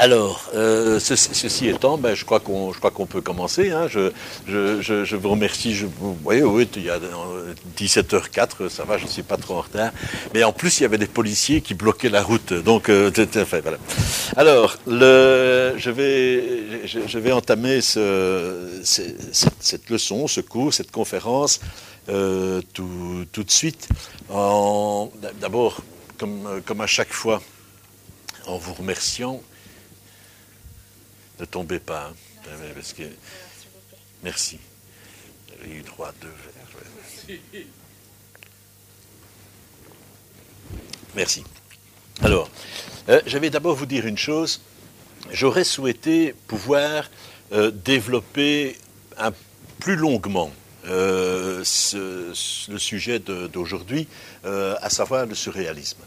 alors, euh, ceci, étant, ben, je crois qu'on, peut commencer. Hein. Je, vous remercie. Vous voyez, oui, il y a euh, 17h04, ça va, je ne suis pas trop en retard. Mais en plus, il y avait des policiers qui bloquaient la route. Donc, euh, voilà. Alors, je, vais, entamer ce, ce- cette, leçon, ce cours, cette conférence euh, tout, de suite. D'abord, comme à chaque fois, en vous remerciant. Ne tombez pas, hein, euh, parce que merci. Eu droit à deux verres. Merci. Alors, euh, je vais d'abord vous dire une chose. J'aurais souhaité pouvoir euh, développer un, plus longuement euh, le sujet d'aujourd'hui, euh, à savoir le surréalisme.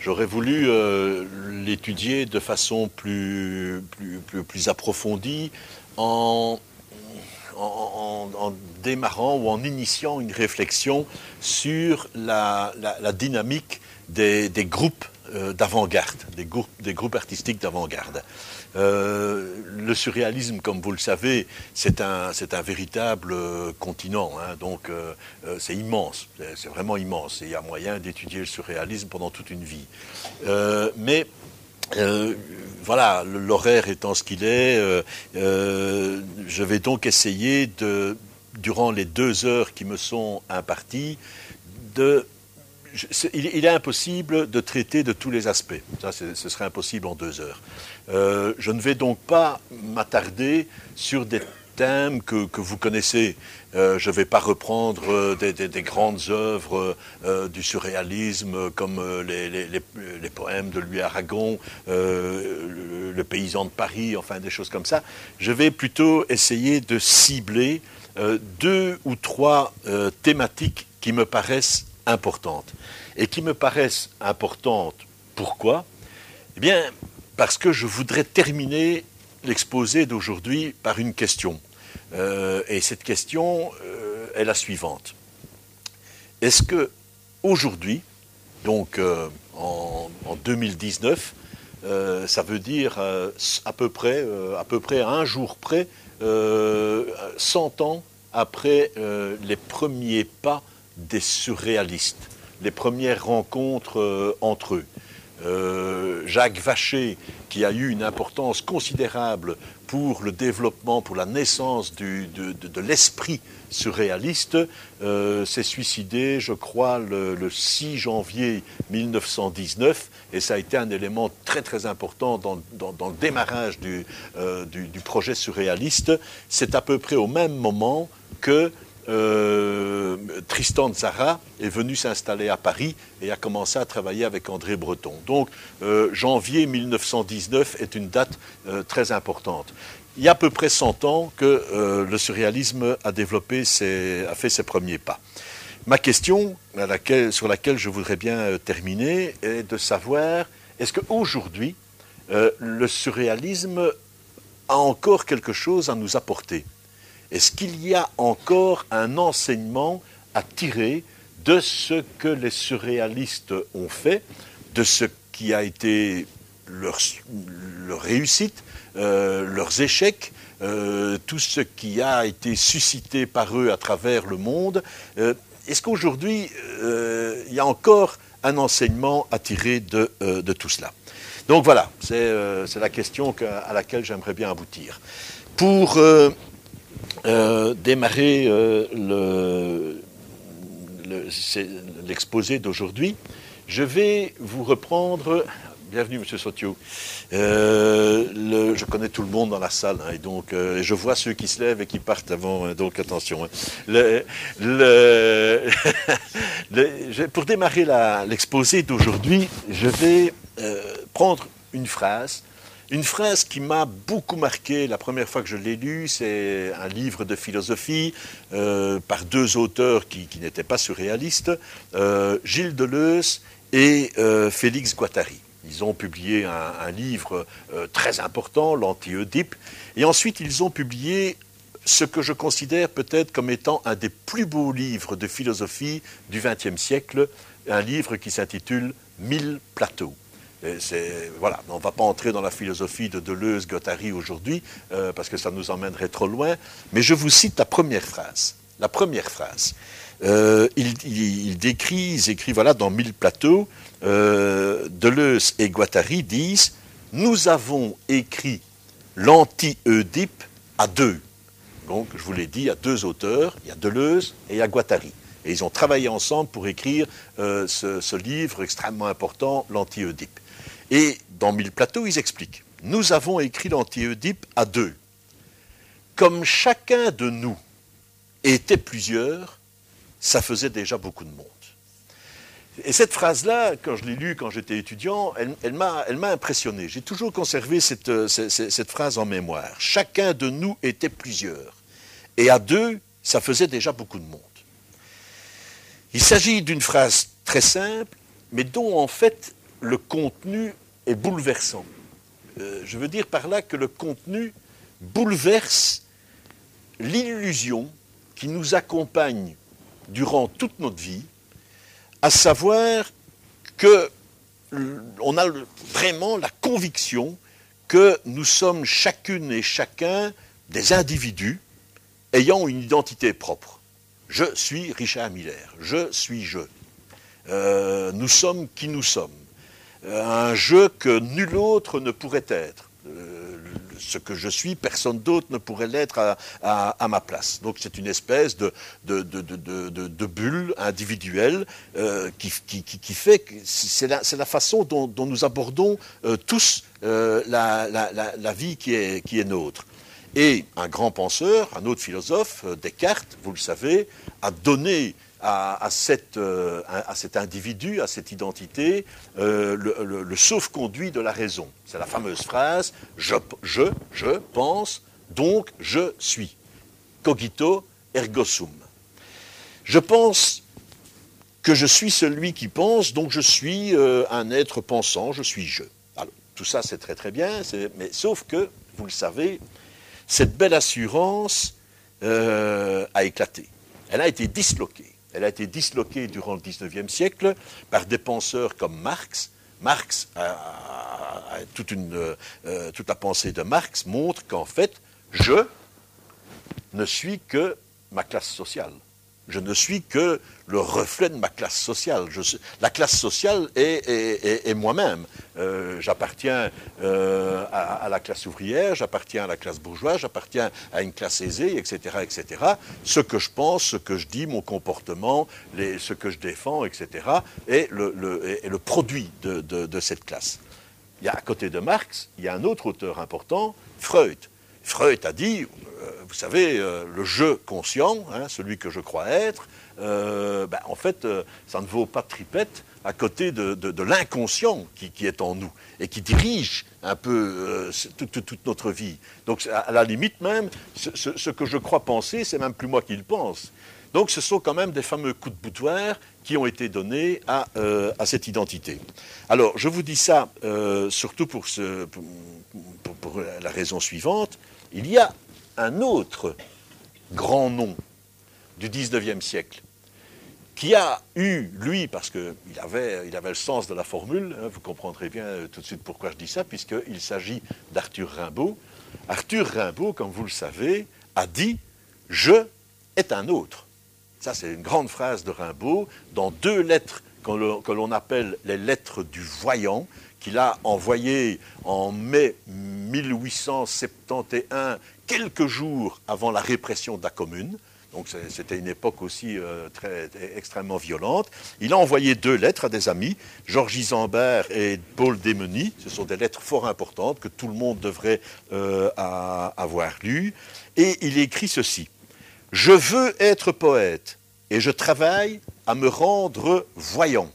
J'aurais voulu euh, l'étudier de façon plus, plus, plus, approfondie en, en, démarrant ou en initiant une réflexion sur la, la- la dynamique des, des groupes d'avant-garde, des groupes, des groupes artistiques d'avant-garde. Euh, le surréalisme, comme vous le savez, c'est un, véritable euh, continent, hein, donc euh, c'est immense, c'est- vraiment immense, il y a moyen d'étudier le surréalisme pendant toute une vie. Mais voilà, l'horaire étant ce qu'il est, je vais donc essayer de, durant les deux heures qui me sont imparties, de il, il est impossible de traiter de tous les aspects. Ça, ce serait impossible en deux heures. Euh, je ne vais donc pas m'attarder sur des thèmes que, vous connaissez. Euh, je ne vais pas reprendre euh, des, des- des grandes œuvres du surréalisme comme les, poèmes de Louis Aragon, le, le paysan de Paris, enfin des choses comme ça. Je vais plutôt essayer de cibler deux ou trois thématiques qui me paraissent importantes. Et qui me paraissent importantes, pourquoi? Eh bien, parce que je voudrais terminer l'exposé d'aujourd'hui par une question. Euh, et cette question euh, est la suivante. Est-ce que aujourd'hui, donc euh, en, en 2019, euh, ça veut dire à peu près, à peu près à un jour près, euh, 100 ans après les premiers pas des surréalistes, les premières rencontres entre eux? Euh, Jacques Vacher, qui a eu une importance considérable pour le développement, pour la naissance de, l'esprit surréaliste, euh, s'est suicidé, je crois, le, le 6 janvier 1919, et ça a été un élément très très important dans, le démarrage euh, du projet surréaliste. C'est à peu près au même moment que euh, Tristan Tzara est venu s'installer à Paris et a commencé à travailler avec André Breton. Donc, euh, janvier 1919 est une date euh, très importante. Il y a à peu près 100 ans que le surréalisme a développé a fait ses premiers pas. Ma question sur laquelle je voudrais bien terminer est de savoir est-ce qu'aujourd'hui, le surréalisme a encore quelque chose à nous apporter? Est-ce qu'il y a encore un enseignement à tirer de ce que les surréalistes ont fait, de ce qui a été leur, réussite, euh, leurs échecs, euh, tout ce qui a été suscité par eux à travers le monde Euh, Est-ce qu'aujourd'hui, il y a encore un enseignement à tirer de, de tout cela? Donc voilà, c'est la question que- à laquelle j'aimerais bien aboutir. Pour euh, démarrer euh, l'exposé d'aujourd'hui, je vais vous reprendre. Bienvenue, Monsieur Sotio. Euh, je connais tout le monde dans la salle, hein, et donc je vois ceux qui se lèvent et qui partent avant. hein, donc attention. hein. Pour démarrer l'exposé d'aujourd'hui, je vais prendre une phrase une phrase qui m'a beaucoup marqué la première fois que je l'ai lu, c'est un livre de philosophie euh, par deux auteurs qui, n'étaient pas surréalistes, euh, Gilles Deleuze et euh, Félix Guattari. Ils ont publié un, livre euh, très important, l'Anti-Oedipe, et ensuite ils ont publié ce que je considère peut-être comme étant un des plus beaux livres de philosophie du XXe siècle, un livre qui s'intitule Mille plateaux. Voilà, on ne va pas entrer dans la philosophie de Deleuze, Guattari aujourd'hui, euh, parce que ça nous emmènerait trop loin, mais je vous cite la première phrase. La première phrase. Euh, il, décrit, ils écrivent voilà, dans Mille plateaux, euh, Deleuze et Guattari disent Nous avons écrit l'anti-Oedipe à deux. Donc, je vous l'ai dit, il y a deux auteurs, il y a Deleuze et il y a Guattari. Et ils ont travaillé ensemble pour écrire ce, livre extrêmement important, l'anti-Oedipe. Et dans Mille plateaux, ils expliquent Nous avons écrit l'anti-Oedipe à deux. Comme chacun de nous était plusieurs, ça faisait déjà beaucoup de monde. Et cette phrase-là, quand je l'ai lue quand j'étais étudiant, elle, m'a impressionné. J'ai toujours conservé cette, cette, phrase en mémoire. Chacun de nous était plusieurs. Et à deux, ça faisait déjà beaucoup de monde. Il s'agit d'une phrase très simple, mais dont en fait le contenu est bouleversant. Euh, je veux dire par là que le contenu bouleverse l'illusion qui nous accompagne durant toute notre vie, à savoir que on a vraiment la conviction que nous sommes chacune et chacun des individus ayant une identité propre. Je suis Richard Miller, je suis je. Euh, nous sommes qui nous sommes. Euh, un jeu que nul autre ne pourrait être. Euh, ce que je suis, personne d'autre ne pourrait l'être à, ma place. Donc c'est une espèce de, bulle individuelle euh, qui, fait que c'est la, façon dont, nous abordons tous la, vie qui est nôtre. Et un grand penseur, un autre philosophe, Descartes, vous le savez, a donné à, euh, à, cet individu, à cette identité, euh, le, sauf-conduit de la raison. C'est la fameuse phrase je, je, je pense, donc je suis. Cogito ergo sum. Je pense que je suis celui qui pense, donc je suis euh, un être pensant, je suis je. Alors, tout ça, c'est très très bien, mais sauf que, vous le savez, cette belle assurance a éclaté. Elle a été disloquée. Elle a été disloquée durant le XIXe siècle par des penseurs comme Marx. Marx, toute, une, euh, toute la pensée de Marx montre qu'en fait, je ne suis que ma classe sociale. Je ne suis que le reflet de ma classe sociale. la classe sociale est, moi-même. Euh, j'appartiens euh, à, la classe ouvrière, j'appartiens à la classe bourgeoise, j'appartiens à une classe aisée, etc., etc. Ce que je pense, ce que je dis, mon comportement, ce que je défends, etc., est le, produit de, cette classe. Il y a, à côté de Marx, il y a un autre auteur important, Freud. Freud a dit, euh, vous savez, euh, le je conscient, hein, celui que je crois être, euh, ben, en fait, ça ne vaut pas de tripette à côté de, l'inconscient qui, est en nous et qui dirige un peu toute, notre vie. Donc, à la limite même, ce, que je crois penser, c'est même plus moi qui le pense. Donc, ce sont quand même des fameux coups de boutoir qui ont été donnés à, cette identité. Alors, je vous dis ça surtout pour, pour la raison suivante. Il y a un autre grand nom du XIXe siècle qui a eu, lui, parce qu'il avait, le sens de la formule, hein, vous comprendrez bien euh, tout de suite pourquoi je dis ça, puisqu'il s'agit d'Arthur Rimbaud. Arthur Rimbaud, comme vous le savez, a dit « Je est un autre ». Ça, c'est une grande phrase de Rimbaud dans deux lettres que l'on appelle les lettres du voyant, qu'il a envoyées en mai 1871, quelques jours avant la répression de la Commune. Donc c'était une époque aussi euh, extrêmement violente. Il a envoyé deux lettres à des amis, Georges Isambert et Paul Desmeny. Ce sont des lettres fort importantes que tout le monde devrait euh, avoir lues. Et il écrit ceci. Je veux être poète et je travaille à me rendre voyant.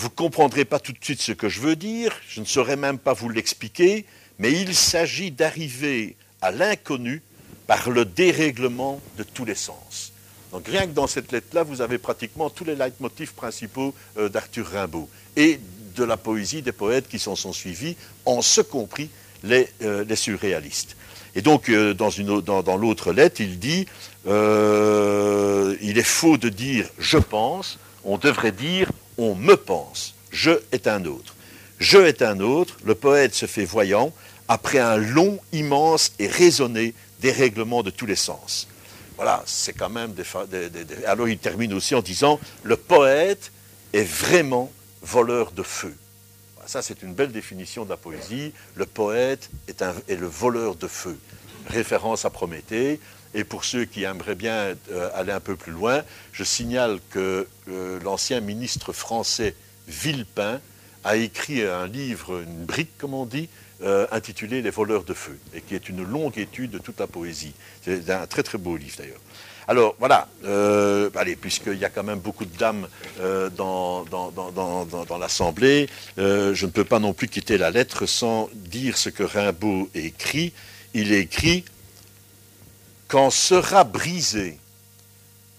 Vous ne comprendrez pas tout de suite ce que je veux dire, je ne saurais même pas vous l'expliquer, mais il s'agit d'arriver à l'inconnu par le dérèglement de tous les sens. Donc rien que dans cette lettre-là, vous avez pratiquement tous les leitmotifs principaux euh, d'Arthur Rimbaud. Et de la poésie des poètes qui s'en sont suivis, en ce compris les, les surréalistes. Et donc, une, dans, dans l'autre lettre, il dit il est faux de dire je pense, on devrait dire on me pense. Je est un autre. Je est un autre, le poète se fait voyant après un long, immense et raisonné dérèglement de tous les sens. Voilà, c'est quand même des, Alors il termine aussi en disant le poète est vraiment voleur de feu. Ça, c'est une belle définition de la poésie. Le poète est, le voleur de feu. Référence à Prométhée. Et pour ceux qui aimeraient bien euh, aller un peu plus loin, je signale que euh, l'ancien ministre français Villepin a écrit un livre, une brique comme on dit, euh, intitulé Les voleurs de feu, et qui est une longue étude de toute la poésie. C'est un très très beau livre d'ailleurs. Alors voilà, allez, puisqu'il y a quand même beaucoup de dames dans, l'Assemblée, je ne peux pas non plus quitter la lettre sans dire ce que Rimbaud écrit. Il écrit quand sera brisé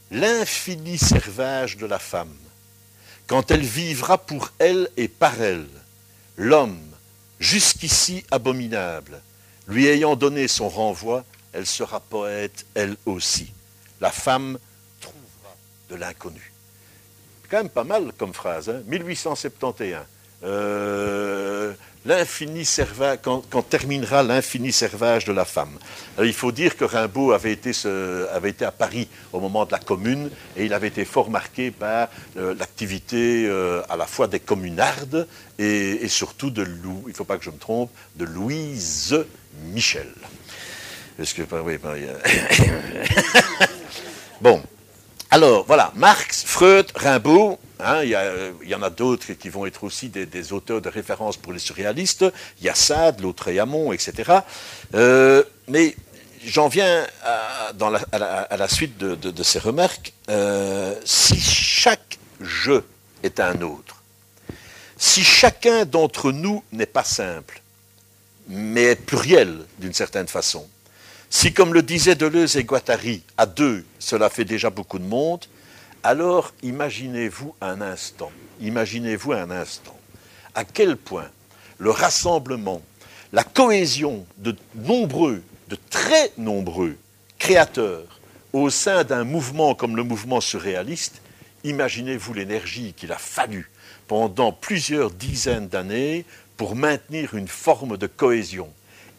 l'infini servage de la femme, quand elle vivra pour elle et par elle, l'homme, jusqu'ici abominable, lui ayant donné son renvoi, elle sera poète elle aussi. La femme trouvera de l'inconnu. Quand même pas mal comme phrase, hein 1871 l'infini servage, quand, terminera l'infini servage de la femme. il faut dire que Rimbaud avait été, avait été, à Paris au moment de la Commune et il avait été fort marqué par euh, l'activité euh, à la fois des communardes et, surtout de Lou, il faut pas que je me trompe, de Louise Michel. Est-ce que oui, bon. Alors voilà, Marx, Freud, Rimbaud, Hein, il, y en a d'autres qui vont être aussi des, auteurs de référence pour les surréalistes. Il y a Sade, Lautréamont, etc. Euh, mais j'en viens à, la, suite de, ces remarques. Euh, si chaque je est un autre, si chacun d'entre nous n'est pas simple, mais pluriel d'une certaine façon, si, comme le disaient Deleuze et Guattari, à deux, cela fait déjà beaucoup de monde, alors imaginez-vous un instant, imaginez-vous un instant, à quel point le rassemblement, la cohésion de nombreux, de très nombreux créateurs au sein d'un mouvement comme le mouvement surréaliste, imaginez-vous l'énergie qu'il a fallu pendant plusieurs dizaines d'années pour maintenir une forme de cohésion.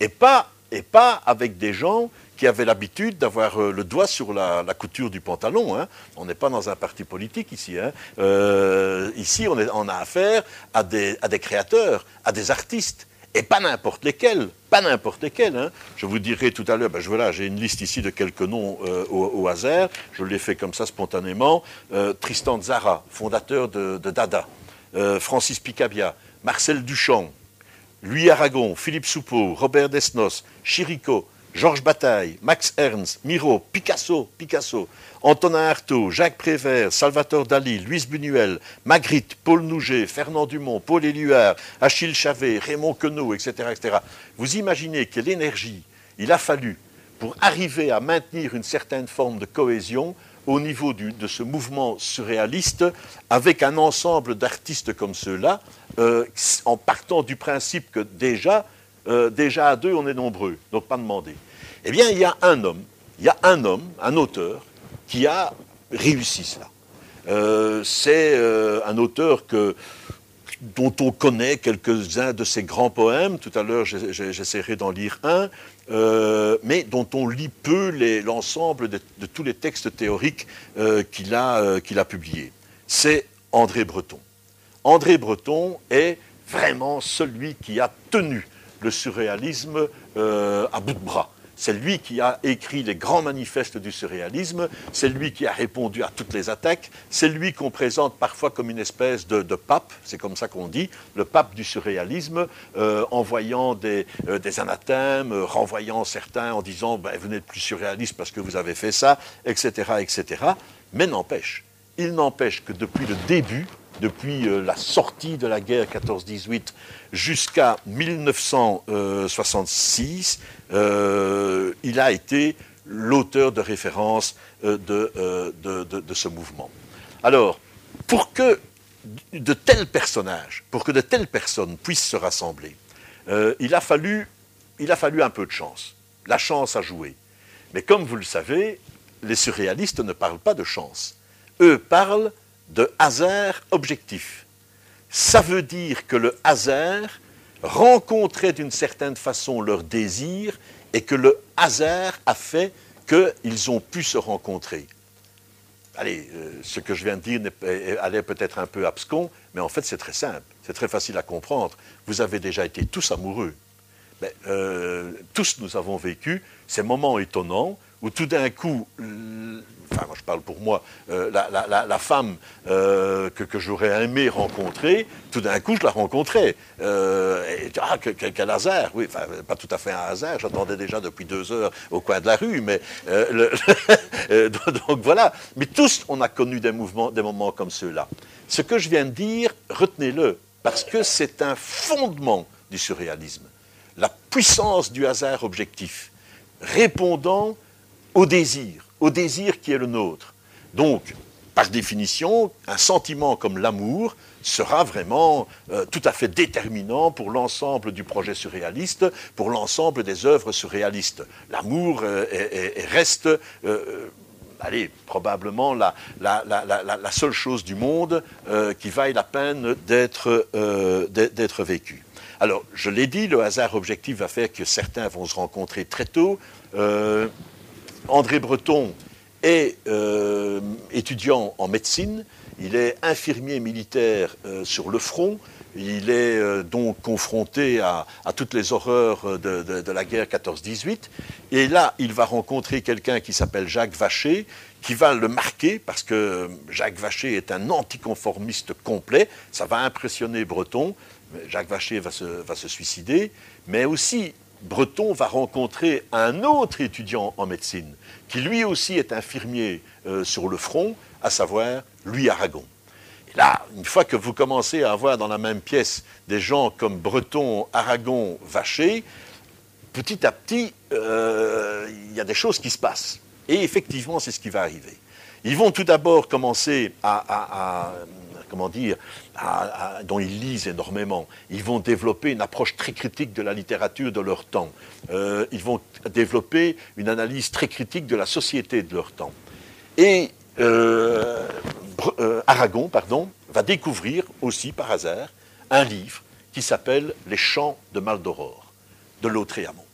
Et pas, et pas avec des gens qui avaient l'habitude d'avoir euh, le doigt sur la, couture du pantalon. Hein. On n'est pas dans un parti politique ici. Hein. Euh, ici, on, a affaire à des, créateurs, à des artistes et pas n'importe lesquels, pas n'importe lesquels. Hein. Je vous dirai tout à l'heure, ben j'ai une liste ici de quelques noms euh, au, hasard, je l'ai fait comme ça spontanément. Tristan Zara, fondateur de, Dada, Francis Picabia, Marcel Duchamp, Louis Aragon, Philippe Soupeau, Robert Desnos, Chirico, Georges Bataille, Max Ernst, Miro, Picasso, Picasso, Antonin Artaud, Jacques Prévert, Salvatore Dali, Louise Buñuel, Magritte, Paul Nouget, Fernand Dumont, Paul Éluard, Achille Chavet, Raymond Queneau, etc., etc. Vous imaginez quelle énergie il a fallu pour arriver à maintenir une certaine forme de cohésion au niveau de ce mouvement surréaliste avec un ensemble d'artistes comme ceux-là, euh, en partant du principe que déjà, euh, déjà à deux, on est nombreux, donc pas demander. Eh bien, il y a un homme, il y a un homme, un auteur, qui a réussi cela. Euh, c'est euh, un auteur que, dont on connaît quelques-uns de ses grands poèmes. Tout à l'heure, j'essaierai d'en lire un, mais dont on lit peu l'ensemble de, tous les textes théoriques qu'il a, qu'il a publiés. C'est André Breton. André Breton est vraiment celui qui a tenu le surréalisme euh, à bout de bras. C'est lui qui a écrit les grands manifestes du surréalisme, c'est lui qui a répondu à toutes les attaques, c'est lui qu'on présente parfois comme une espèce de, pape, c'est comme ça qu'on dit, le pape du surréalisme, euh, envoyant des, euh, anathèmes, renvoyant certains en disant ben, vous n'êtes plus surréaliste parce que vous avez fait ça, etc. etc. Mais n'empêche, il n'empêche que depuis le début, depuis euh, la sortie de la guerre 14-18 jusqu'à 1966, euh, il a été l'auteur de référence euh, de, ce mouvement. Alors, pour que de tels personnages, pour que de telles personnes puissent se rassembler, il, a fallu, il a fallu un peu de chance. La chance a joué. Mais comme vous le savez, les surréalistes ne parlent pas de chance. Eux parlent de hasard objectif. Ça veut dire que le hasard rencontrait d'une certaine façon leur désir et que le hasard a fait qu'ils ont pu se rencontrer. Allez, euh, ce que je viens de dire allait peut-être un peu abscon, mais en fait c'est très simple, c'est très facile à comprendre. Vous avez déjà été tous amoureux. Mais, euh, tous nous avons vécu ces moments étonnants où tout d'un coup, enfin moi je parle pour moi, euh, la, femme euh, que, j'aurais aimé rencontrer, tout d'un coup je la rencontrais. Euh, ah, quel, hasard, oui, enfin pas tout à fait un hasard, j'attendais déjà depuis deux heures au coin de la rue, mais donc voilà. Mais tous on a connu des mouvements, des moments comme ceux-là. Ce que je viens de dire, retenez-le, parce que c'est un fondement du surréalisme. La puissance du hasard objectif, répondant au désir, au désir qui est le nôtre. Donc, par définition, un sentiment comme l'amour sera vraiment euh, tout à fait déterminant pour l'ensemble du projet surréaliste, pour l'ensemble des œuvres surréalistes. L'amour euh, reste, euh, allez, probablement la, seule chose du monde qui vaille la peine d'être vécue. Alors, je l'ai dit, le hasard objectif va faire que certains vont se rencontrer très tôt. André Breton est euh, étudiant en médecine, il est infirmier militaire euh, sur le front, il est euh, donc confronté à, toutes les horreurs de, la guerre 14-18, et là il va rencontrer quelqu'un qui s'appelle Jacques Vacher, qui va le marquer, parce que Jacques Vacher est un anticonformiste complet, ça va impressionner Breton, Jacques Vacher va se suicider, mais aussi Breton va rencontrer un autre étudiant en médecine, qui lui aussi est infirmier euh, sur le front, à savoir Louis Aragon. Et là, une fois que vous commencez à avoir dans la même pièce des gens comme Breton, Aragon, Vacher, petit à petit, euh, il y a des choses qui se passent. Et effectivement, c'est ce qui va arriver. Ils vont tout d'abord commencer à comment dire, dont ils lisent énormément. Ils vont développer une approche très critique de la littérature de leur temps. Euh, ils vont développer une analyse très critique de la société de leur temps. Et euh, euh, Aragon, va découvrir aussi par hasard un livre qui s'appelle Les Chants de Maldoror de Lautréamont.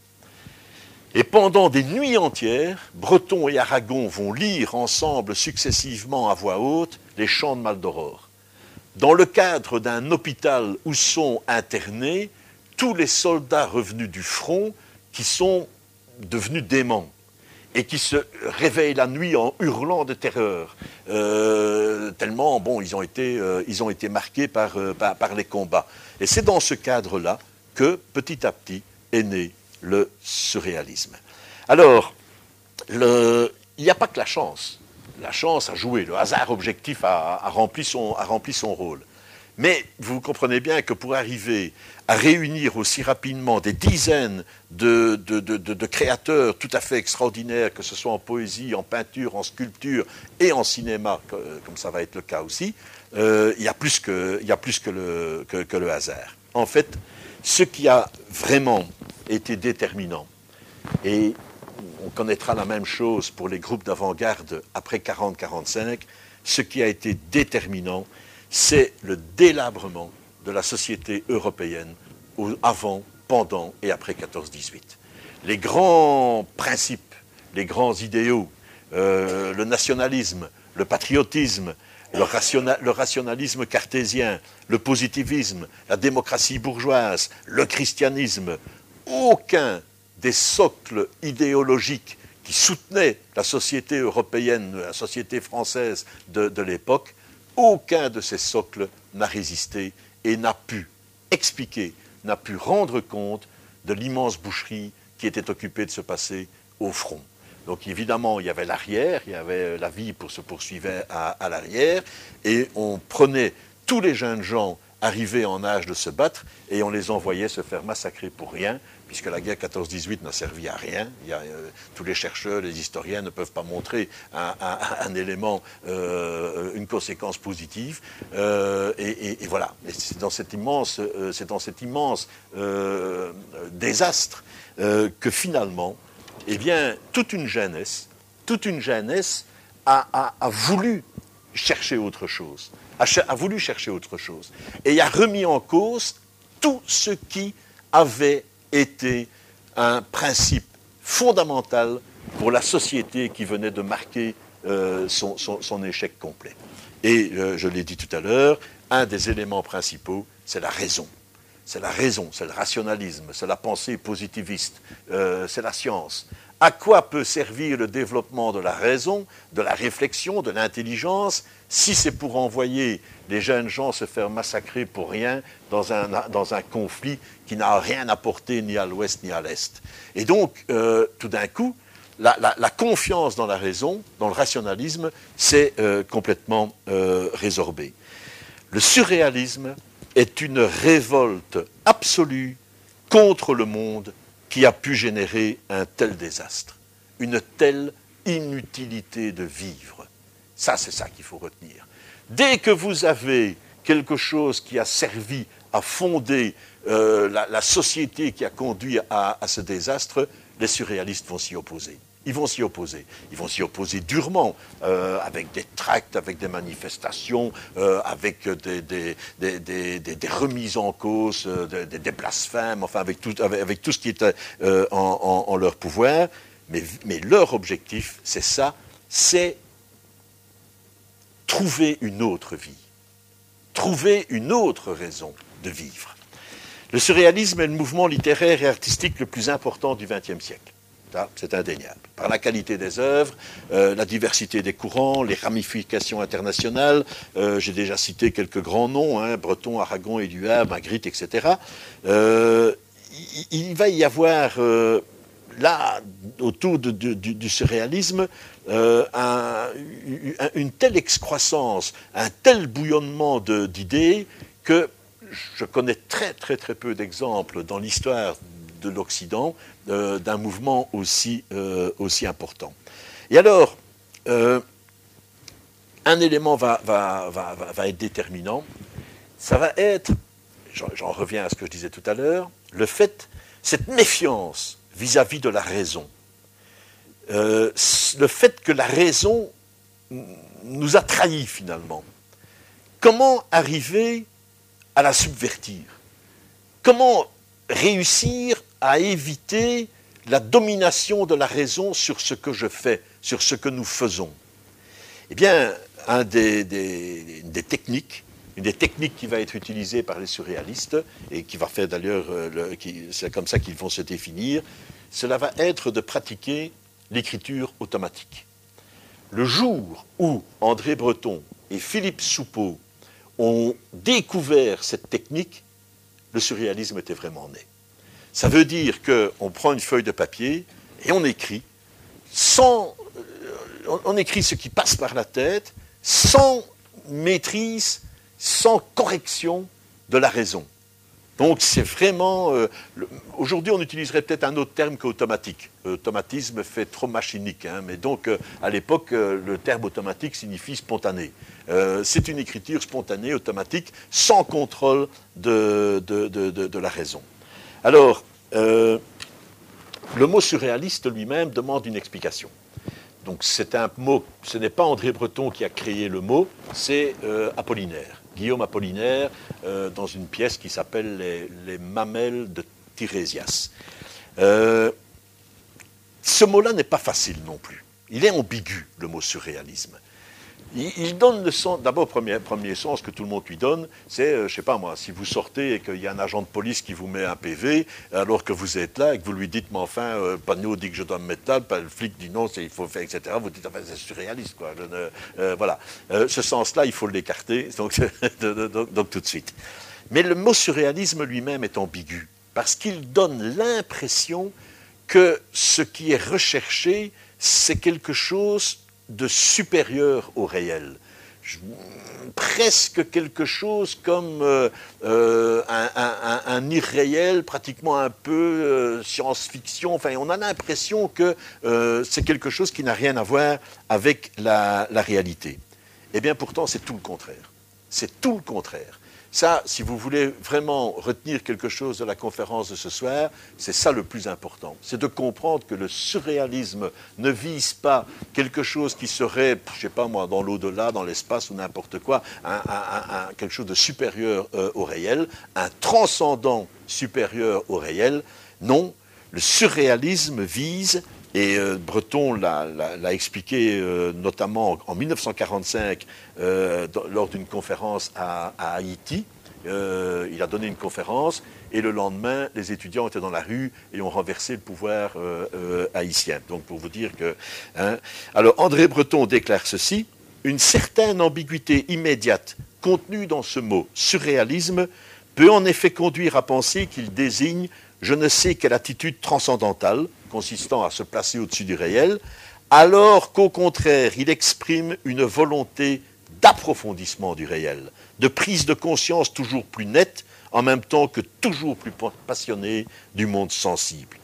Et pendant des nuits entières, Breton et Aragon vont lire ensemble successivement à voix haute les chants de Maldoror dans le cadre d'un hôpital où sont internés tous les soldats revenus du front qui sont devenus déments et qui se réveillent la nuit en hurlant de terreur, euh, tellement bon, ils ont été, euh, ils ont été marqués euh, par, par, les combats. Et c'est dans ce cadre-là que, petit à petit, est né le surréalisme. Alors, il n'y a pas que la chance la chance a joué, le hasard objectif a, rempli, son, rôle. Mais vous comprenez bien que pour arriver à réunir aussi rapidement des dizaines de, créateurs tout à fait extraordinaires, que ce soit en poésie, en peinture, en sculpture et en cinéma, comme ça va être le cas aussi, euh, il y a plus, que, le hasard. En fait, ce qui a vraiment été déterminant, et on connaîtra la même chose pour les groupes d'avant-garde après 40-45. Ce qui a été déterminant, c'est le délabrement de la société européenne avant, pendant et après 14-18. Les grands principes, les grands idéaux, euh, le nationalisme, le patriotisme, le, le, rationalisme cartésien, le positivisme, la démocratie bourgeoise, le christianisme, aucun des socles idéologiques qui soutenaient la société européenne, la société française de, l'époque, aucun de ces socles n'a résisté et n'a pu expliquer, n'a pu rendre compte de l'immense boucherie qui était occupée de se passer au front. Donc évidemment, il y avait l'arrière, il y avait la vie pour se poursuivait à, à l'arrière, et on prenait tous les jeunes gens arrivés en âge de se battre et on les envoyait se faire massacrer pour rien puisque la guerre 14-18 n'a servi à rien. Euh, tous les chercheurs, les historiens ne peuvent pas montrer un, élément, euh, une conséquence positive. Euh, et, voilà. c'est dans cet immense, dans cet immense désastre que finalement, eh bien, toute une jeunesse, toute une jeunesse a, voulu chercher autre chose, a voulu chercher autre chose, et a remis en cause tout ce qui avait était un principe fondamental pour la société qui venait de marquer euh, son, échec complet. Et euh, je l'ai dit tout à l'heure, un des éléments principaux, c'est la raison. C'est la raison, c'est le rationalisme, c'est la pensée positiviste, euh, c'est la science. À quoi peut servir le développement de la raison, de la réflexion, de l'intelligence, si c'est pour envoyer les jeunes gens se faire massacrer pour rien dans un, conflit qui n'a rien apporté ni à l'ouest ni à l'est Et donc, euh, tout d'un coup, la, confiance dans la raison, dans le rationalisme, s'est euh, complètement euh, résorbée. Le surréalisme est une révolte absolue contre le monde qui a pu générer un tel désastre, une telle inutilité de vivre. Ça, c'est ça qu'il faut retenir. Dès que vous avez quelque chose qui a servi à fonder euh, la, société qui a conduit à, ce désastre, les surréalistes vont s'y opposer. Ils vont s'y opposer. Ils vont s'y opposer durement, euh, avec des tracts, avec des manifestations, euh, avec des, remises en cause, des, blasphèmes, enfin avec tout, avec, tout ce qui était en, leur pouvoir. Mais, mais leur objectif, c'est ça, c'est trouver une autre vie, trouver une autre raison de vivre. Le surréalisme est le mouvement littéraire et artistique le plus important du XXe siècle. C'est indéniable. Par la qualité des œuvres, euh, la diversité des courants, les ramifications internationales, euh, j'ai déjà cité quelques grands noms, hein, Breton, Aragon, Éluard, Magritte, etc. Euh, il, va y avoir là, autour du, surréalisme, une telle excroissance, un tel bouillonnement d'idées que je connais très très très peu d'exemples dans l'histoire de l'Occident euh, d'un mouvement aussi, euh, aussi important. Et alors, euh, un élément va, va, va, va, être déterminant, ça va être, j'en reviens à ce que je disais tout à l'heure, le fait, cette méfiance vis-à-vis de la raison, le fait que la raison nous a trahis finalement. Comment arriver à la subvertir? Comment réussir à éviter la domination de la raison sur ce que je fais, sur ce que nous faisons? Eh bien, techniques, une des techniques qui va être utilisée par les surréalistes, et qui va faire d'ailleurs, euh, c'est comme ça qu'ils vont se définir, cela va être de pratiquer l'écriture automatique. Le jour où André Breton et Philippe Soupeau ont découvert cette technique, le surréalisme était vraiment né. Ça veut dire qu'on prend une feuille de papier et on écrit sans, euh, on écrit ce qui passe par la tête, sans maîtrise, sans correction de la raison. Donc c'est vraiment... Euh, aujourd'hui, on utiliserait peut-être un autre terme qu'automatique. Automatisme fait trop machinique. Hein, mais donc, euh, à l'époque, euh, le terme automatique signifie spontané. c'est une écriture spontanée, automatique, sans contrôle de, de, la raison. Alors, le mot surréaliste lui-même demande une explication. Donc c'est un mot, ce n'est pas André Breton qui a créé le mot, c'est Apollinaire. Guillaume Apollinaire euh, dans une pièce qui s'appelle les, mamelles de Tirésias. Euh, ce mot-là n'est pas facile non plus. Il est ambigu, le mot surréalisme. Il, donne le sens, d'abord, premier, premier sens que tout le monde lui donne, c'est, je euh, je sais pas moi, si vous sortez et qu'il y a un agent de police qui vous met un PV, alors que vous êtes là et que vous lui dites, mais enfin, euh, Panneau dit que je dois me mettre là, le flic dit non, il faut faire, etc. Vous dites, enfin, c'est surréaliste, quoi. Euh, voilà. ce sens-là, il faut l'écarter, donc, tout de suite. Mais le mot surréalisme lui-même est ambigu, parce qu'il donne l'impression que ce qui est recherché, c'est quelque chose de supérieur au réel. presque quelque chose comme euh, euh, un, irréel, pratiquement un peu euh, science-fiction. On a l'impression que c'est quelque chose qui n'a rien à voir avec la réalité. Eh bien, pourtant, c'est tout le contraire. C'est tout le contraire. Ça, si vous voulez vraiment retenir quelque chose de la conférence de ce soir, c'est ça le plus important. C'est de comprendre que le surréalisme ne vise pas quelque chose qui serait, je ne sais pas moi, dans l'au-delà, dans l'espace ou n'importe quoi, quelque chose de supérieur euh, au réel, un transcendant supérieur au réel. Non, le surréalisme vise et euh, Breton l'a expliqué euh, notamment en 1945 euh, lors d'une conférence à, Haïti. il a donné une conférence et le lendemain, les étudiants étaient dans la rue et ont renversé le pouvoir haïtien. Donc pour vous dire que... Hein. Alors André Breton déclare ceci, une certaine ambiguïté immédiate contenue dans ce mot surréalisme peut en effet conduire à penser qu'il désigne je ne sais quelle attitude transcendantale, consistant à se placer au-dessus du réel, alors qu'au contraire, il exprime une volonté d'approfondissement du réel, de prise de conscience toujours plus nette, en même temps que toujours plus passionnée du monde sensible.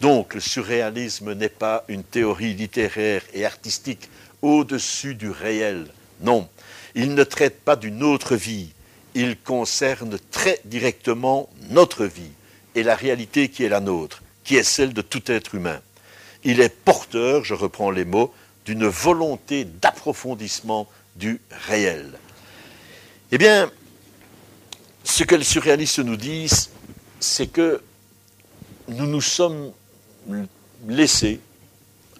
Donc le surréalisme n'est pas une théorie littéraire et artistique au-dessus du réel. Non, il ne traite pas d'une autre vie, il concerne très directement notre vie et la réalité qui est la nôtre, qui est celle de tout être humain. Il est porteur, je reprends les mots, d'une volonté d'approfondissement du réel. Eh bien, ce que les surréalistes nous disent, c'est que nous nous sommes laissés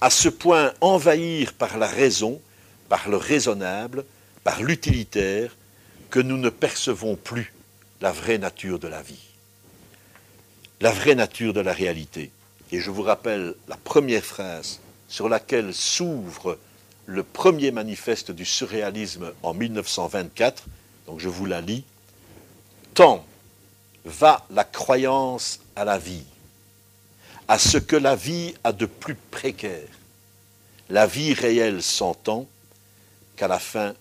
à ce point envahir par la raison, par le raisonnable, par l'utilitaire, que nous ne percevons plus la vraie nature de la vie la vraie nature de la réalité. Et je vous rappelle la première phrase sur laquelle s'ouvre le premier manifeste du surréalisme en 1924, donc je vous la lis. Tant va la croyance à la vie, à ce que la vie a de plus précaire. La vie réelle s'entend qu'à la fin,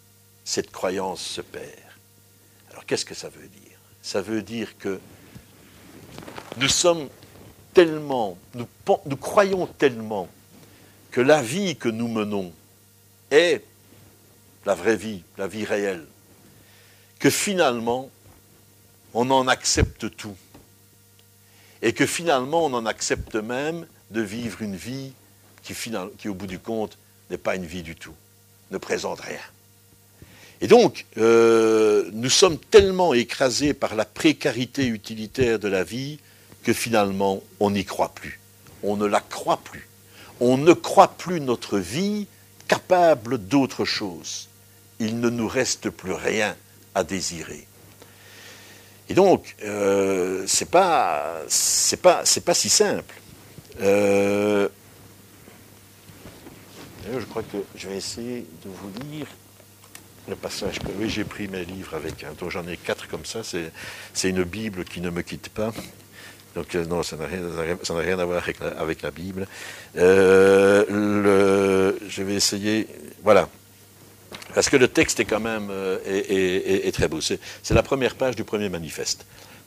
cette croyance se perd. Alors qu'est-ce que ça veut dire? Ça veut dire que nous sommes tellement, nous, croyons tellement que la vie que nous menons est la vraie vie, la vie réelle, que finalement, on en accepte tout. Et que finalement, on en accepte même de vivre une vie qui, qui au bout du compte, n'est pas une vie du tout, ne présente rien. Et donc, euh, nous sommes tellement écrasés par la précarité utilitaire de la vie finalement on n'y croit plus. On ne la croit plus. On ne croit plus notre vie capable d'autre chose. Il ne nous reste plus rien à désirer. Et donc, euh, c'est pas, c'est pas, pas si simple. Euh, je crois que je vais essayer de vous lire le passage que oui, j'ai pris mes livres avec. Hein, donc j'en ai quatre comme ça. C'est une Bible qui ne me quitte pas. Donc euh, non, ça n'a rien, à voir avec la, Bible. Euh, je vais essayer. Voilà. Parce que le texte est quand même euh, est, très beau. C'est la première page du premier manifeste.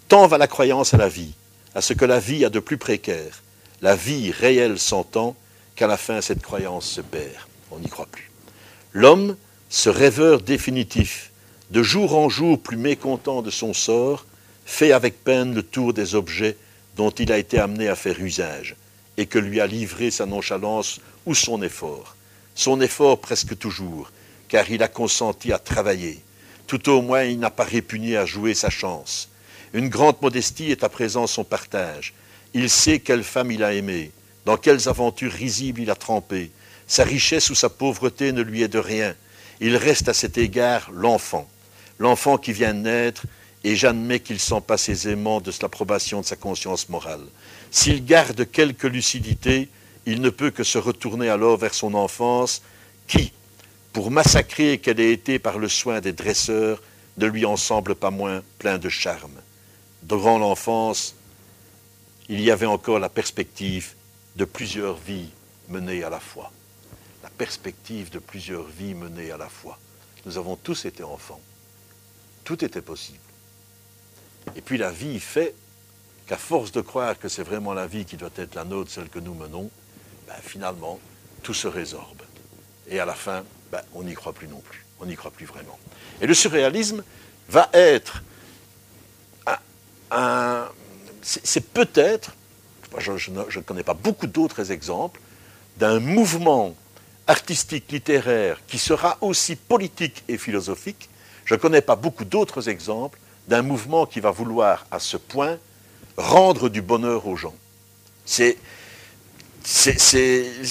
Tant va la croyance à la vie, à ce que la vie a de plus précaire. La vie réelle s'entend qu'à la fin cette croyance se perd. On n'y croit plus. L'homme, ce rêveur définitif, de jour en jour plus mécontent de son sort, fait avec peine le tour des objets dont il a été amené à faire usage, et que lui a livré sa nonchalance ou son effort. Son effort presque toujours, car il a consenti à travailler. Tout au moins, il n'a pas répugné à jouer sa chance. Une grande modestie est à présent son partage. Il sait quelle femme il a aimée, dans quelles aventures risibles il a trempé. Sa richesse ou sa pauvreté ne lui est de rien. Il reste à cet égard l'enfant, l'enfant qui vient de naître et j'admets qu'il s'en passe aisément de l'approbation de sa conscience morale. S'il garde quelque lucidité, il ne peut que se retourner alors vers son enfance, qui, pour massacrer qu'elle ait été par le soin des dresseurs, ne lui en semble pas moins plein de charme. Durant l'enfance, il y avait encore la perspective de plusieurs vies menées à la fois. La perspective de plusieurs vies menées à la fois. nous avons tous été enfants. Tout était possible. Et puis la vie fait qu'à force de croire que c'est vraiment la vie qui doit être la nôtre, celle que nous menons, ben, finalement, tout se résorbe. Et à la fin, ben, on n'y croit plus non plus. On n'y croit plus vraiment. Et le surréalisme va être un, c'est peut-être, je, ne, connais pas beaucoup d'autres exemples, d'un mouvement artistique, littéraire, qui sera aussi politique et philosophique. Je ne connais pas beaucoup d'autres exemples d'un mouvement qui va vouloir à ce point rendre du bonheur aux gens. C'est,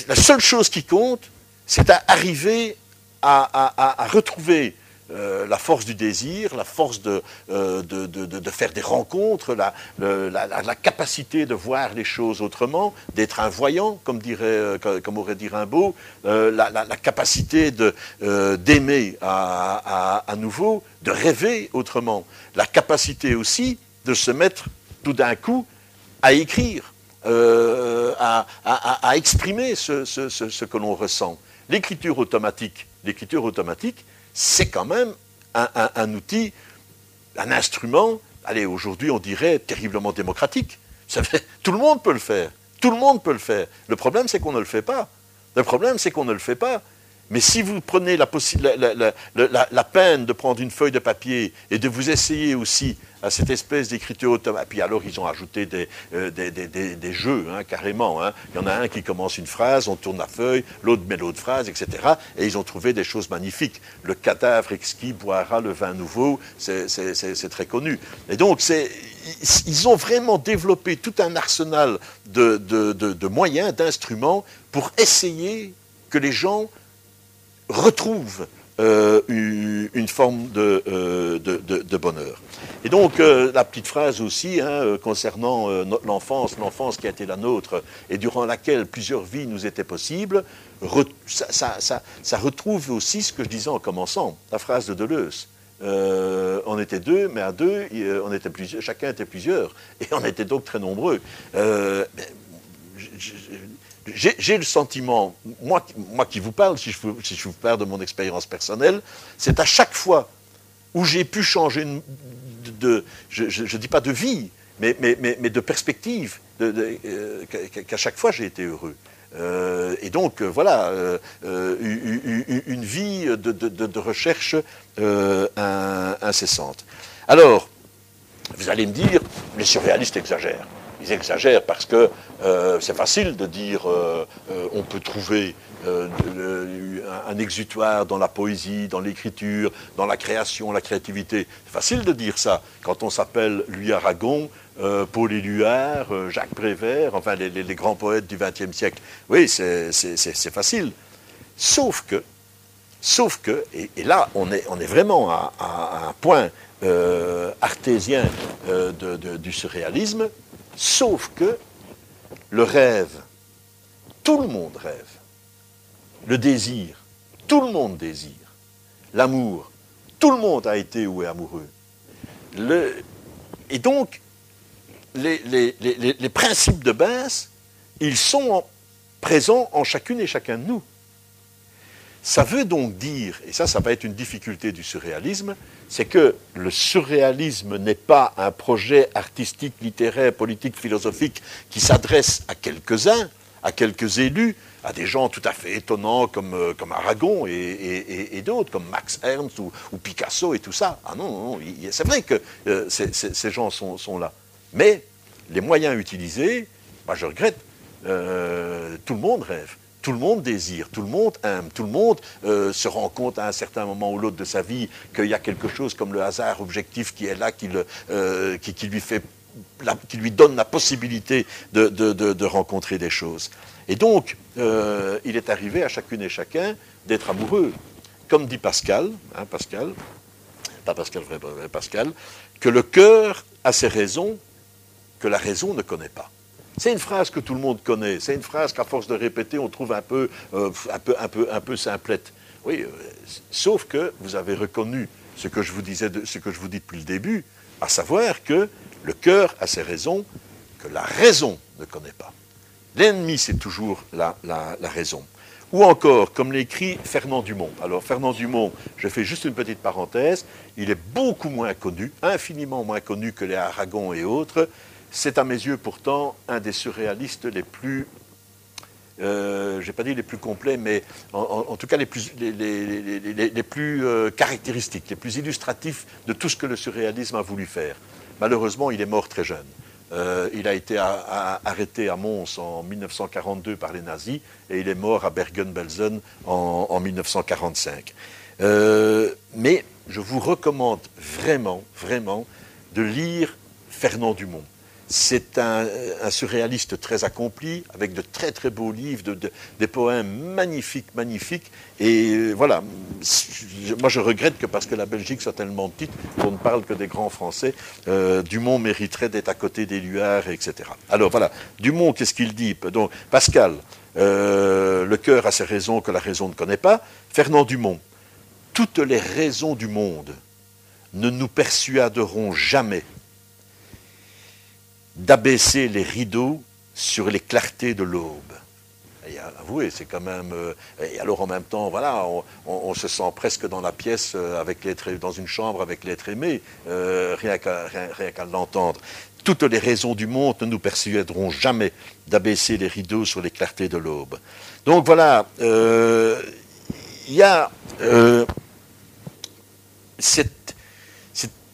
la seule chose qui compte, c'est d'arriver à, retrouver euh, la force du désir, la force de, euh, de, faire des rencontres, la, la, capacité de voir les choses autrement, d'être un voyant, comme, dirait, euh, comme aurait dit Rimbaud, la, capacité d'aimer à, à, nouveau, de rêver autrement, la capacité aussi de se mettre tout d'un coup à écrire, à, à, exprimer ce, ce, ce que l'on ressent. L'écriture automatique, l'écriture automatique, c'est quand même un, outil, un instrument, allez, aujourd'hui on dirait terriblement démocratique. tout le monde peut le faire. Tout le monde peut le faire. Le problème, c'est qu'on ne le fait pas. Le problème, c'est qu'on ne le fait pas. Mais si vous prenez la, la, peine de prendre une feuille de papier et de vous essayer aussi à cette espèce d'écriture automatique, puis alors ils ont ajouté des, euh, des, jeux, hein, carrément. Hein. Il y en a un qui commence une phrase, on tourne la feuille, l'autre met l'autre phrase, etc. Et ils ont trouvé des choses magnifiques. Le cadavre exquis boira le vin nouveau, c'est très connu. Et donc, ils ont vraiment développé tout un arsenal de, de moyens, d'instruments pour essayer que les gens retrouve euh, une, forme euh, de, de, bonheur. Et donc, euh, la petite phrase aussi hein, concernant l'enfance, l'enfance qui a été la nôtre et durant laquelle plusieurs vies nous étaient possibles, ça, ça, retrouve aussi ce que je disais en commençant, la phrase de Deleuze. on était deux, mais à deux, on était plusieurs, chacun était plusieurs, et on était donc très nombreux. je, j'ai le sentiment, moi, moi qui vous parle, si je, vous parle de mon expérience personnelle, c'est à chaque fois où j'ai pu changer de, je ne dis pas de vie, mais, mais, mais, de perspective, euh, qu'à chaque fois j'ai été heureux. Euh, et donc, euh, voilà, une vie de, recherche incessante. Alors, vous allez me dire, les surréalistes exagèrent ils exagèrent parce que euh, c'est facile de dire euh, euh, on peut trouver un exutoire dans la poésie, dans l'écriture, dans la création, la créativité. C'est facile de dire ça quand on s'appelle Louis Aragon, Paul Éluard, Jacques Prévert, enfin les, grands poètes du XXe siècle. Oui, c'est facile. Sauf que, sauf que, et, là on est, on est vraiment à, un point artésien du surréalisme, Sauf que le rêve, tout le monde rêve. Le désir, tout le monde désire. L'amour, tout le monde a été ou est amoureux. et donc, les, principes de base, ils sont présents en chacune et chacun de nous. Ça veut donc dire, et ça, ça va être une difficulté du surréalisme, c'est que le surréalisme n'est pas un projet artistique, littéraire, politique, philosophique qui s'adresse à quelques-uns, à quelques élus, à des gens tout à fait étonnants comme, euh, Aragon et, d'autres, comme Max Ernst ou, Picasso et tout ça. Ah non, c'est vrai que euh, ces gens sont, là. Mais les moyens utilisés, moi je regrette, euh, tout le monde rêve tout le monde désire, tout le monde aime, tout le monde euh, se rend compte à un certain moment ou l'autre de sa vie qu'il y a quelque chose comme le hasard objectif qui est là, qui, euh, lui, donne la possibilité de, rencontrer des choses. Et donc, euh, il est arrivé à chacune et chacun d'être amoureux. Comme dit Pascal, hein, Pascal, pas Pascal, vrai, Pascal, que le cœur a ses raisons que la raison ne connaît pas. C'est une phrase que tout le monde connaît. C'est une phrase qu'à force de répéter, on trouve un peu, euh, simplette. Oui, euh, sauf que vous avez reconnu ce que je vous disais, dis depuis le début, à savoir que le cœur a ses raisons que la raison ne connaît pas. L'ennemi, c'est toujours la, la, raison. Ou encore, comme l'écrit Fernand Dumont. Alors Fernand Dumont, je fais juste une petite parenthèse, il est beaucoup moins connu, infiniment moins connu que les Aragon et autres. C'est à mes yeux pourtant un des surréalistes les plus euh, je n'ai pas dit les plus complets, mais en, tout cas les plus, euh, caractéristiques, les plus illustratifs de tout ce que le surréalisme a voulu faire. Malheureusement, il est mort très jeune. Euh, il a été arrêté à Mons en 1942 par les nazis et il est mort à Bergen-Belsen en, en, 1945. mais je vous recommande vraiment, vraiment de lire Fernand Dumont. C'est un, surréaliste très accompli, avec de très très beaux livres, des poèmes magnifiques, magnifiques. Et euh, voilà, moi je regrette que parce que la Belgique soit tellement petite, qu'on ne parle que des grands Français, euh, Dumont mériterait d'être à côté des Luards, etc. Alors voilà, Dumont, qu'est-ce qu'il dit? Donc, Pascal, euh, le cœur a ses raisons que la raison ne connaît pas. Fernand Dumont, toutes les raisons du monde ne nous persuaderont jamais d'abaisser les rideaux sur les clartés de l'aube. Et avouez, c'est quand même. Euh, et alors en même temps, voilà, on, se sent presque dans la pièce euh, avec l'être, dans une chambre avec l'être aimé, euh, rien qu'à l'entendre. Toutes les raisons du monde ne nous persuaderont jamais d'abaisser les rideaux sur les clartés de l'aube. Donc voilà, il y a cette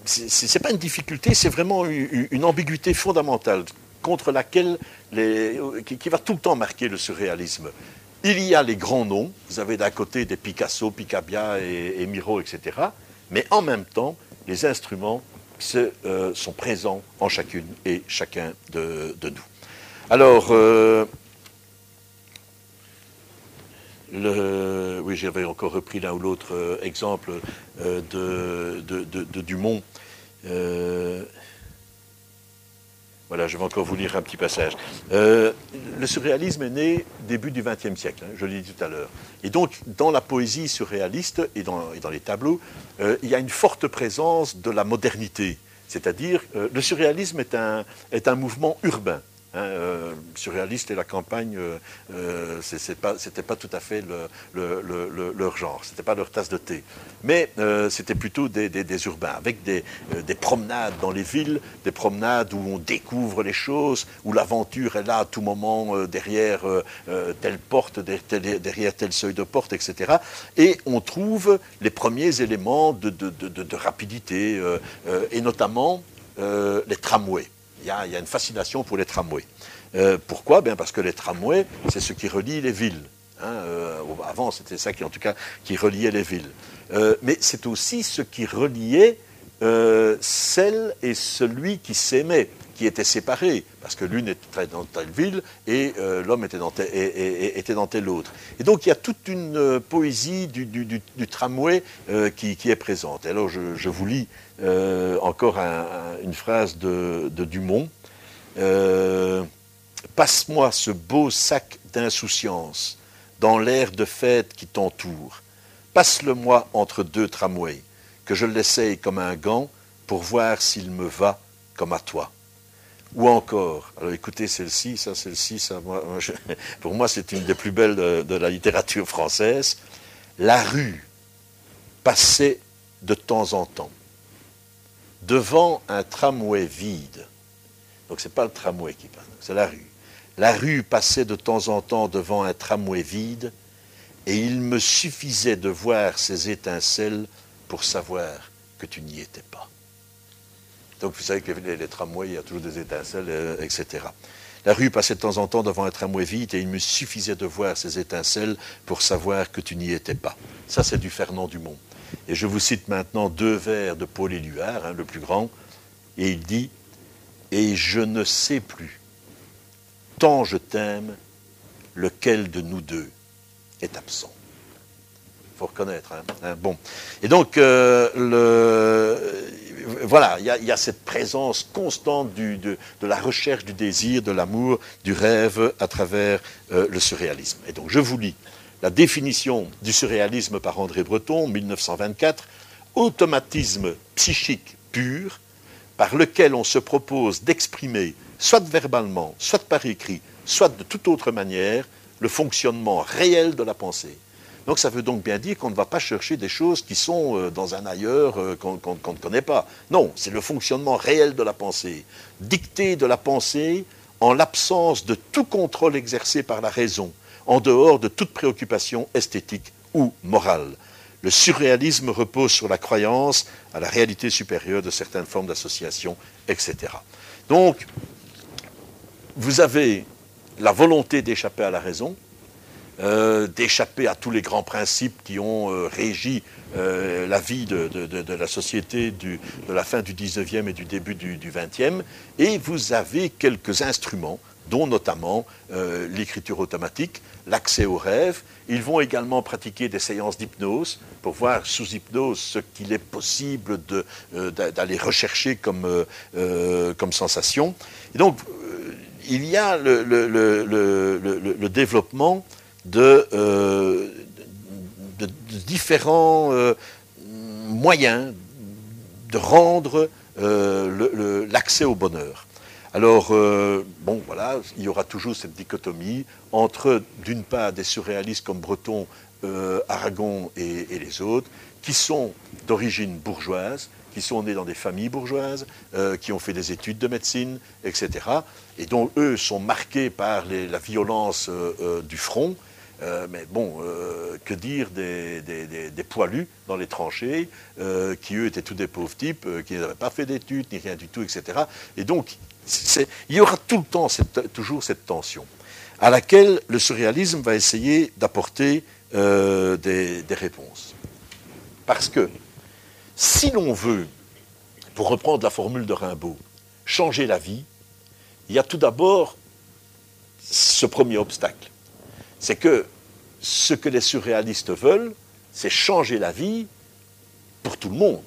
c'est pas une difficulté, c'est vraiment une, ambiguïté fondamentale contre laquelle qui, va tout le temps marquer le surréalisme. Il y a les grands noms, vous avez d'un côté des Picasso, Picabia et, Miro, etc. Mais en même temps, les instruments euh, sont présents en chacune et chacun de, nous. Alors, euh, oui, j'avais encore repris l'un ou l'autre euh, exemple de, Dumont. Euh, voilà, je vais encore vous lire un petit passage. Euh, le surréalisme est né début du XXe siècle, hein, je l'ai dit tout à l'heure. Et donc, dans la poésie surréaliste et dans, les tableaux, euh, il y a une forte présence de la modernité. C'est-à-dire, le surréalisme est un mouvement urbain. Hein, euh, surréaliste et la campagne, euh, euh c'était pas, tout à fait leur genre, c'était pas leur tasse de thé. Mais euh, c'était plutôt des, urbains, avec des, promenades dans les villes, des promenades où on découvre les choses, où l'aventure est là à tout moment derrière telle porte, derrière, tel seuil de porte, etc. Et on trouve les premiers éléments de rapidité, et notamment les tramways il y, a, une fascination pour les tramways. Euh, pourquoi? Ben Parce que les tramways, c'est ce qui relie les villes. Hein, euh, avant, c'était ça qui, en tout cas, qui reliait les villes. Euh, mais c'est aussi ce qui reliait celle et celui qui s'aimait, qui étaient séparés, parce que l'une était dans telle ville et l'homme était dans, dans telle autre. Et donc il y a toute une poésie du, tramway qui, est présente. alors je vous lis euh, encore une phrase de, Dumont. Euh, passe-moi ce beau sac d'insouciance dans l'air de fête qui t'entoure. Passe-le-moi entre deux tramways, que je l'essaye comme un gant pour voir s'il me va comme à toi. Ou encore, alors écoutez celle-ci, ça, celle-ci, ça, pour moi, c'est une des plus belles de la littérature française. La rue passait de temps en temps devant un tramway vide. Donc ce n'est pas le tramway qui passe, c'est la rue. La rue passait de temps en temps devant un tramway vide, et il me suffisait de voir ces étincelles pour savoir que tu n'y étais pas. Donc vous savez que les, tramways, il y a toujours des étincelles, euh, etc. La rue passait de temps en temps devant un tramway vide et il me suffisait de voir ces étincelles pour savoir que tu n'y étais pas. Ça, c'est du Fernand Dumont. Et je vous cite maintenant deux vers de Paul Éluard, hein, le plus grand, et il dit Et je ne sais plus, tant je t'aime, lequel de nous deux est absent. Il faut reconnaître. Hein, hein, bon. Et donc, euh, voilà, il y, a cette présence constante de, la recherche du désir, de l'amour, du rêve à travers euh, le surréalisme. Et donc, je vous lis la définition du surréalisme par André Breton, 1924, automatisme psychique pur par lequel on se propose d'exprimer, soit verbalement, soit par écrit, soit de toute autre manière, le fonctionnement réel de la pensée. Donc ça veut donc bien dire qu'on ne va pas chercher des choses qui sont euh, dans un ailleurs euh, qu'on ne connaît pas. Non, c'est le fonctionnement réel de la pensée. Dictée de la pensée en l'absence de tout contrôle exercé par la raison, en dehors de toute préoccupation esthétique ou morale. Le surréalisme repose sur la croyance à la réalité supérieure de certaines formes d'association, etc. Donc, vous avez la volonté d'échapper à la raison, euh, d'échapper à tous les grands principes qui ont euh, régi euh, la vie de, la société de la fin du 19e et du début du, 20e. Et vous avez quelques instruments, dont notamment l'écriture automatique, l'accès aux rêves. Ils vont également pratiquer des séances d'hypnose pour voir sous hypnose ce qu'il est possible d'aller rechercher comme, comme sensation. Donc, il y a le, développement euh, de, différents euh, moyens de rendre euh, l'accès au bonheur. Alors, bon, voilà, il y aura toujours cette dichotomie entre, d'une part, des surréalistes comme Breton, Aragon et, les autres, qui sont d'origine bourgeoise, qui sont nés dans des familles bourgeoises, qui ont fait des études de médecine, etc., et dont eux sont marqués par la violence du front, euh, mais bon, euh, que dire des, poilus dans les tranchées, euh, qui eux étaient tous des pauvres types, qui n'avaient pas fait d'études, ni rien du tout, etc. Et donc, il y aura tout le temps toujours cette tension, à laquelle le surréalisme va essayer d'apporter des, réponses. Parce que si l'on veut, pour reprendre la formule de Rimbaud, changer la vie, il y a tout d'abord ce premier obstacle c'est que ce que les surréalistes veulent, c'est changer la vie pour tout le monde.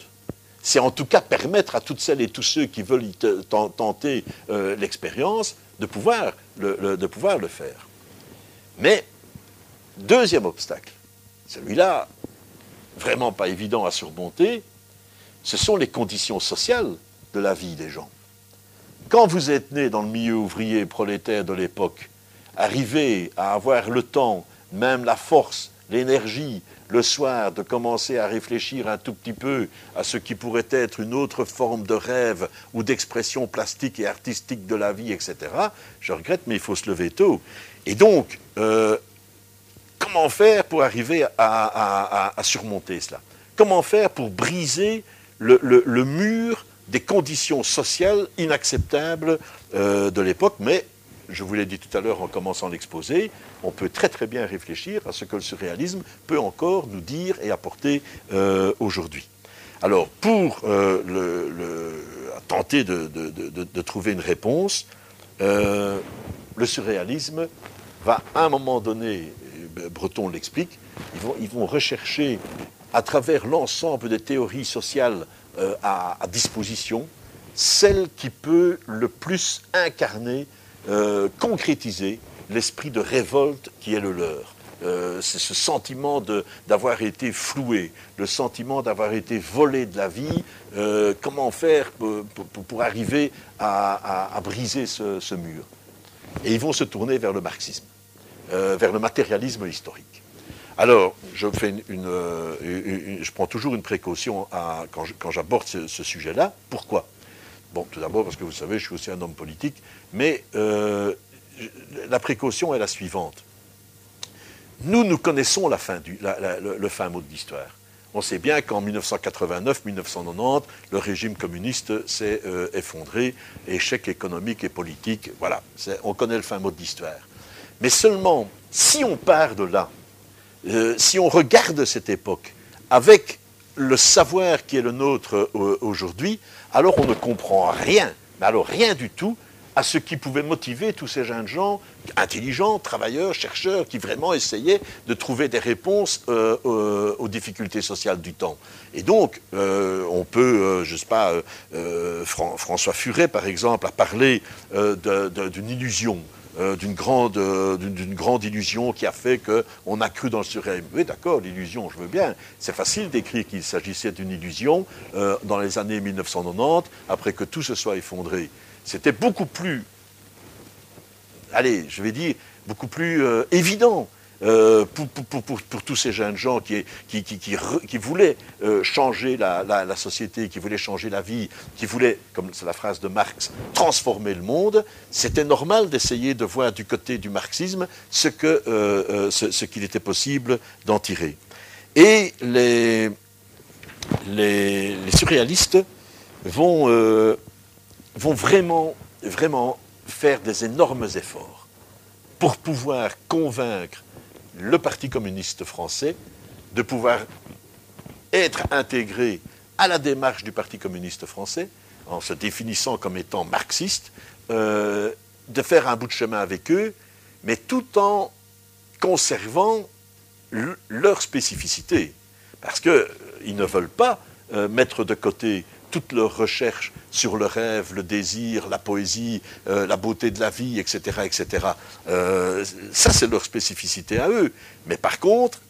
C'est en tout cas permettre à toutes celles et tous ceux qui veulent tenter euh, l'expérience de pouvoir le, faire. Mais, deuxième obstacle, celui-là, vraiment pas évident à surmonter, ce sont les conditions sociales de la vie des gens. Quand vous êtes né dans le milieu ouvrier prolétaire de l'époque, arriver à avoir le temps, même la force, l'énergie, le soir, de commencer à réfléchir un tout petit peu à ce qui pourrait être une autre forme de rêve ou d'expression plastique et artistique de la vie, etc., je regrette, mais il faut se lever tôt. Et donc, euh, comment faire pour arriver à, surmonter cela? Comment faire pour briser le, mur des conditions sociales inacceptables euh, de l'époque, mais je vous l'ai dit tout à l'heure en commençant l'exposé, on peut très très bien réfléchir à ce que le surréalisme peut encore nous dire et apporter euh, aujourd'hui. Alors, pour euh, tenter de, trouver une réponse, euh, le surréalisme va à un moment donné, Breton l'explique, ils vont, rechercher à travers l'ensemble des théories sociales à, à disposition, celle qui peut le plus incarner euh, concrétiser l'esprit de révolte qui est le leur. Euh, c'est ce sentiment d'avoir été floué, le sentiment d'avoir été volé de la vie. Euh, comment faire pour, arriver à, briser ce, mur? Et ils vont se tourner vers le marxisme, vers le matérialisme historique. Alors, je, fais une, je prends toujours une précaution quand j'aborde ce sujet-là. Pourquoi? Bon, tout d'abord parce que vous savez, je suis aussi un homme politique, mais euh, la précaution est la suivante. Nous, nous connaissons la fin du, le, fin mot de l'histoire. On sait bien qu'en 1989-1990, le régime communiste s'est euh, effondré, échec économique et politique, voilà, on connaît le fin mot de l'histoire. Mais seulement, si on part de là, euh, si on regarde cette époque avec le savoir qui est le nôtre aujourd'hui, alors on ne comprend rien, mais alors rien du tout, à ce qui pouvait motiver tous ces jeunes gens intelligents, travailleurs, chercheurs, qui vraiment essayaient de trouver des réponses euh, euh, aux difficultés sociales du temps. Et donc, euh, on peut, je ne sais pas, François Furet, par exemple, a parlé d'une illusion. D'une grande, d'une grande illusion qui a fait qu'on a cru dans le surréalisme. Oui, d'accord, l'illusion, je veux bien. C'est facile d'écrire qu'il s'agissait d'une illusion dans les années 1990, après que tout se soit effondré. C'était beaucoup plus allez, je vais dire, beaucoup plus évident. Euh, pour, tous ces jeunes gens qui, voulaient euh, changer la, société, qui voulaient changer la vie, qui voulaient, comme c'est la phrase de Marx, transformer le monde, c'était normal d'essayer de voir du côté du marxisme ce qu'il euh, qu'il était possible d'en tirer. Et les, surréalistes vont, vraiment faire des énormes efforts pour pouvoir convaincre le Parti communiste français de pouvoir être intégré à la démarche du Parti communiste français, en se définissant comme étant marxiste, euh, de faire un bout de chemin avec eux, mais tout en conservant leur spécificité. Parce qu'ils euh, ne veulent pas euh, mettre de côté toutes leurs recherches sur le rêve, le désir, la poésie, euh, la beauté de la vie, etc., etc. Euh, ça, c'est leur spécificité à eux. Mais par contre,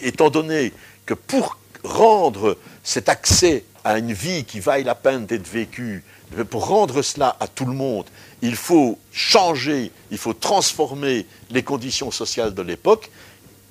étant donné que pour rendre cet accès à une vie qui vaille la peine d'être vécue, pour rendre cela à tout le monde, il faut changer, il faut transformer les conditions sociales de l'époque.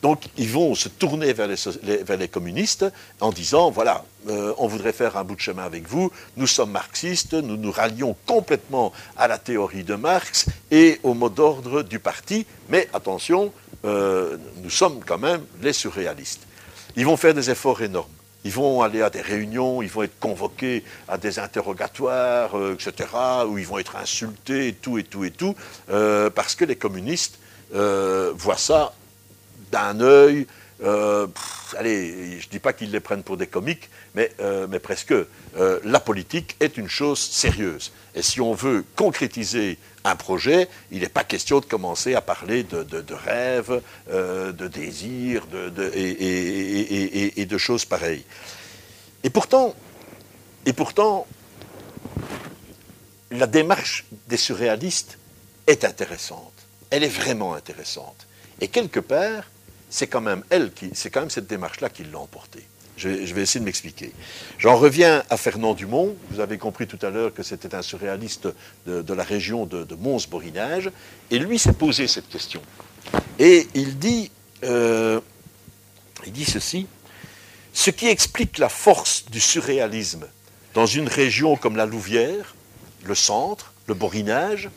Donc, ils vont se tourner vers les, communistes en disant, voilà, euh, on voudrait faire un bout de chemin avec vous, nous sommes marxistes, nous nous rallions complètement à la théorie de Marx et au mot d'ordre du parti, mais attention, euh, nous sommes quand même les surréalistes. Ils vont faire des efforts énormes. Ils vont aller à des réunions, ils vont être convoqués à des interrogatoires, euh, etc., où ils vont être insultés, et tout, et tout, et tout, parce que les communistes voient ça d'un œil, euh, allez, je ne dis pas qu'ils les prennent pour des comiques, mais, euh, mais presque. Euh, la politique est une chose sérieuse. Et si on veut concrétiser un projet, il n'est pas question de commencer à parler de, de, de rêves, de désirs de, et, et, et, et, de choses pareilles. Et pourtant, et pourtant, la démarche des surréalistes est intéressante. Elle est vraiment intéressante. Et quelque part, c'est quand même elle qui, c'est quand même cette démarche-là qui l'a emporté. Je vais, essayer de m'expliquer. J'en reviens à Fernand Dumont. Vous avez compris tout à l'heure que c'était un surréaliste de, la région de, de Mons-Borinage. Et lui s'est posé cette question. Et il dit, euh, il dit ceci ce qui explique la force du surréalisme dans une région comme la Louvière, le centre, le Borinage,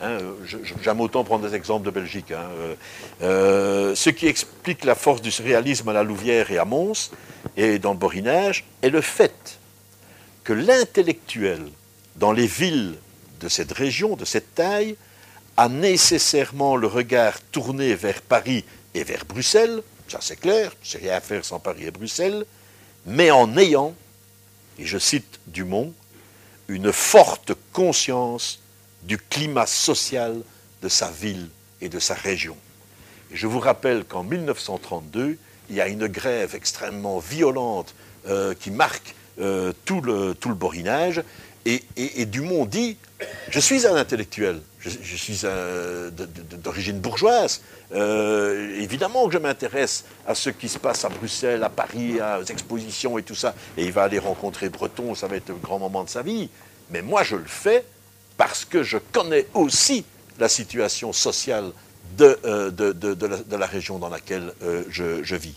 Hein, J'aime autant prendre des exemples de Belgique. Hein. Euh, ce qui explique la force du surréalisme à la Louvière et à Mons et dans le Borinage est le fait que l'intellectuel dans les villes de cette région, de cette taille, a nécessairement le regard tourné vers Paris et vers Bruxelles, ça c'est clair, c'est rien à faire sans Paris et Bruxelles, mais en ayant, et je cite Dumont, une forte conscience du climat social de sa ville et de sa région. Et je vous rappelle qu'en 1932, il y a une grève extrêmement violente euh, qui marque euh, tout, le, tout le borinage, et, Dumont dit, je suis un intellectuel, je, je suis d'origine bourgeoise, euh, évidemment que je m'intéresse à ce qui se passe à Bruxelles, à Paris, aux expositions et tout ça, et il va aller rencontrer Breton, ça va être le grand moment de sa vie, mais moi je le fais parce que je connais aussi la situation sociale de, euh, de, de, la, région dans laquelle euh, je, je, vis.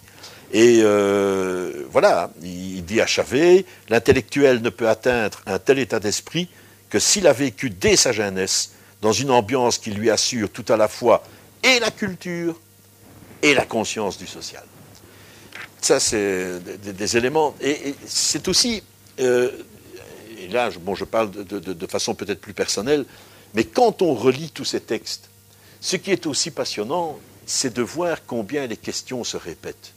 Et euh, voilà, il dit à Chavet, l'intellectuel ne peut atteindre un tel état d'esprit que s'il a vécu dès sa jeunesse dans une ambiance qui lui assure tout à la fois et la culture et la conscience du social. Ça, c'est des, éléments. Et, c'est aussi et là, je parle de, façon peut-être plus personnelle, mais quand on relit tous ces textes, ce qui est aussi passionnant, c'est de voir combien les questions se répètent.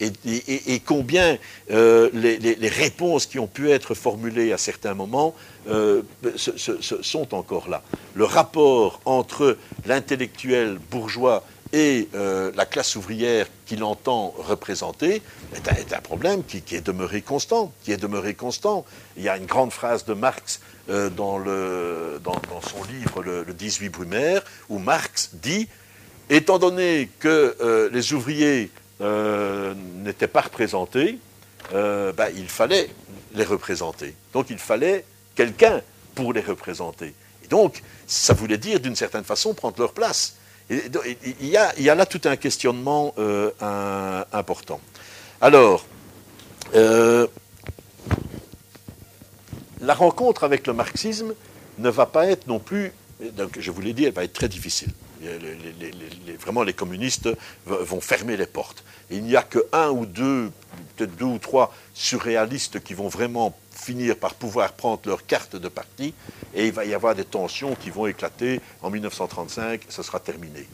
Et, combien euh, les, réponses qui ont pu être formulées à certains moments euh, sont encore là. Le rapport entre l'intellectuel bourgeois et euh, la classe ouvrière qu'il entend représenter est un, problème qui, est demeuré constant, qui est demeuré constant. Il y a une grande phrase de Marx euh, dans, son livre le, le, 18 Brumaire où Marx dit étant donné que euh, les ouvriers n'étaient pas représentés, ben, il fallait les représenter. Donc il fallait quelqu'un pour les représenter. Et donc, ça voulait dire, d'une certaine façon, prendre leur place. Il, y a, là tout un questionnement euh, important. Alors, euh, la rencontre avec le marxisme ne va pas être non plus, donc je vous l'ai dit, elle va être très difficile. Vraiment, les communistes vont fermer les portes. il n'y a que un ou deux, peut-être deux ou trois surréalistes qui vont vraiment finir par pouvoir prendre leur carte de parti, et il va y avoir des tensions qui vont éclater en 1935, ce sera terminé.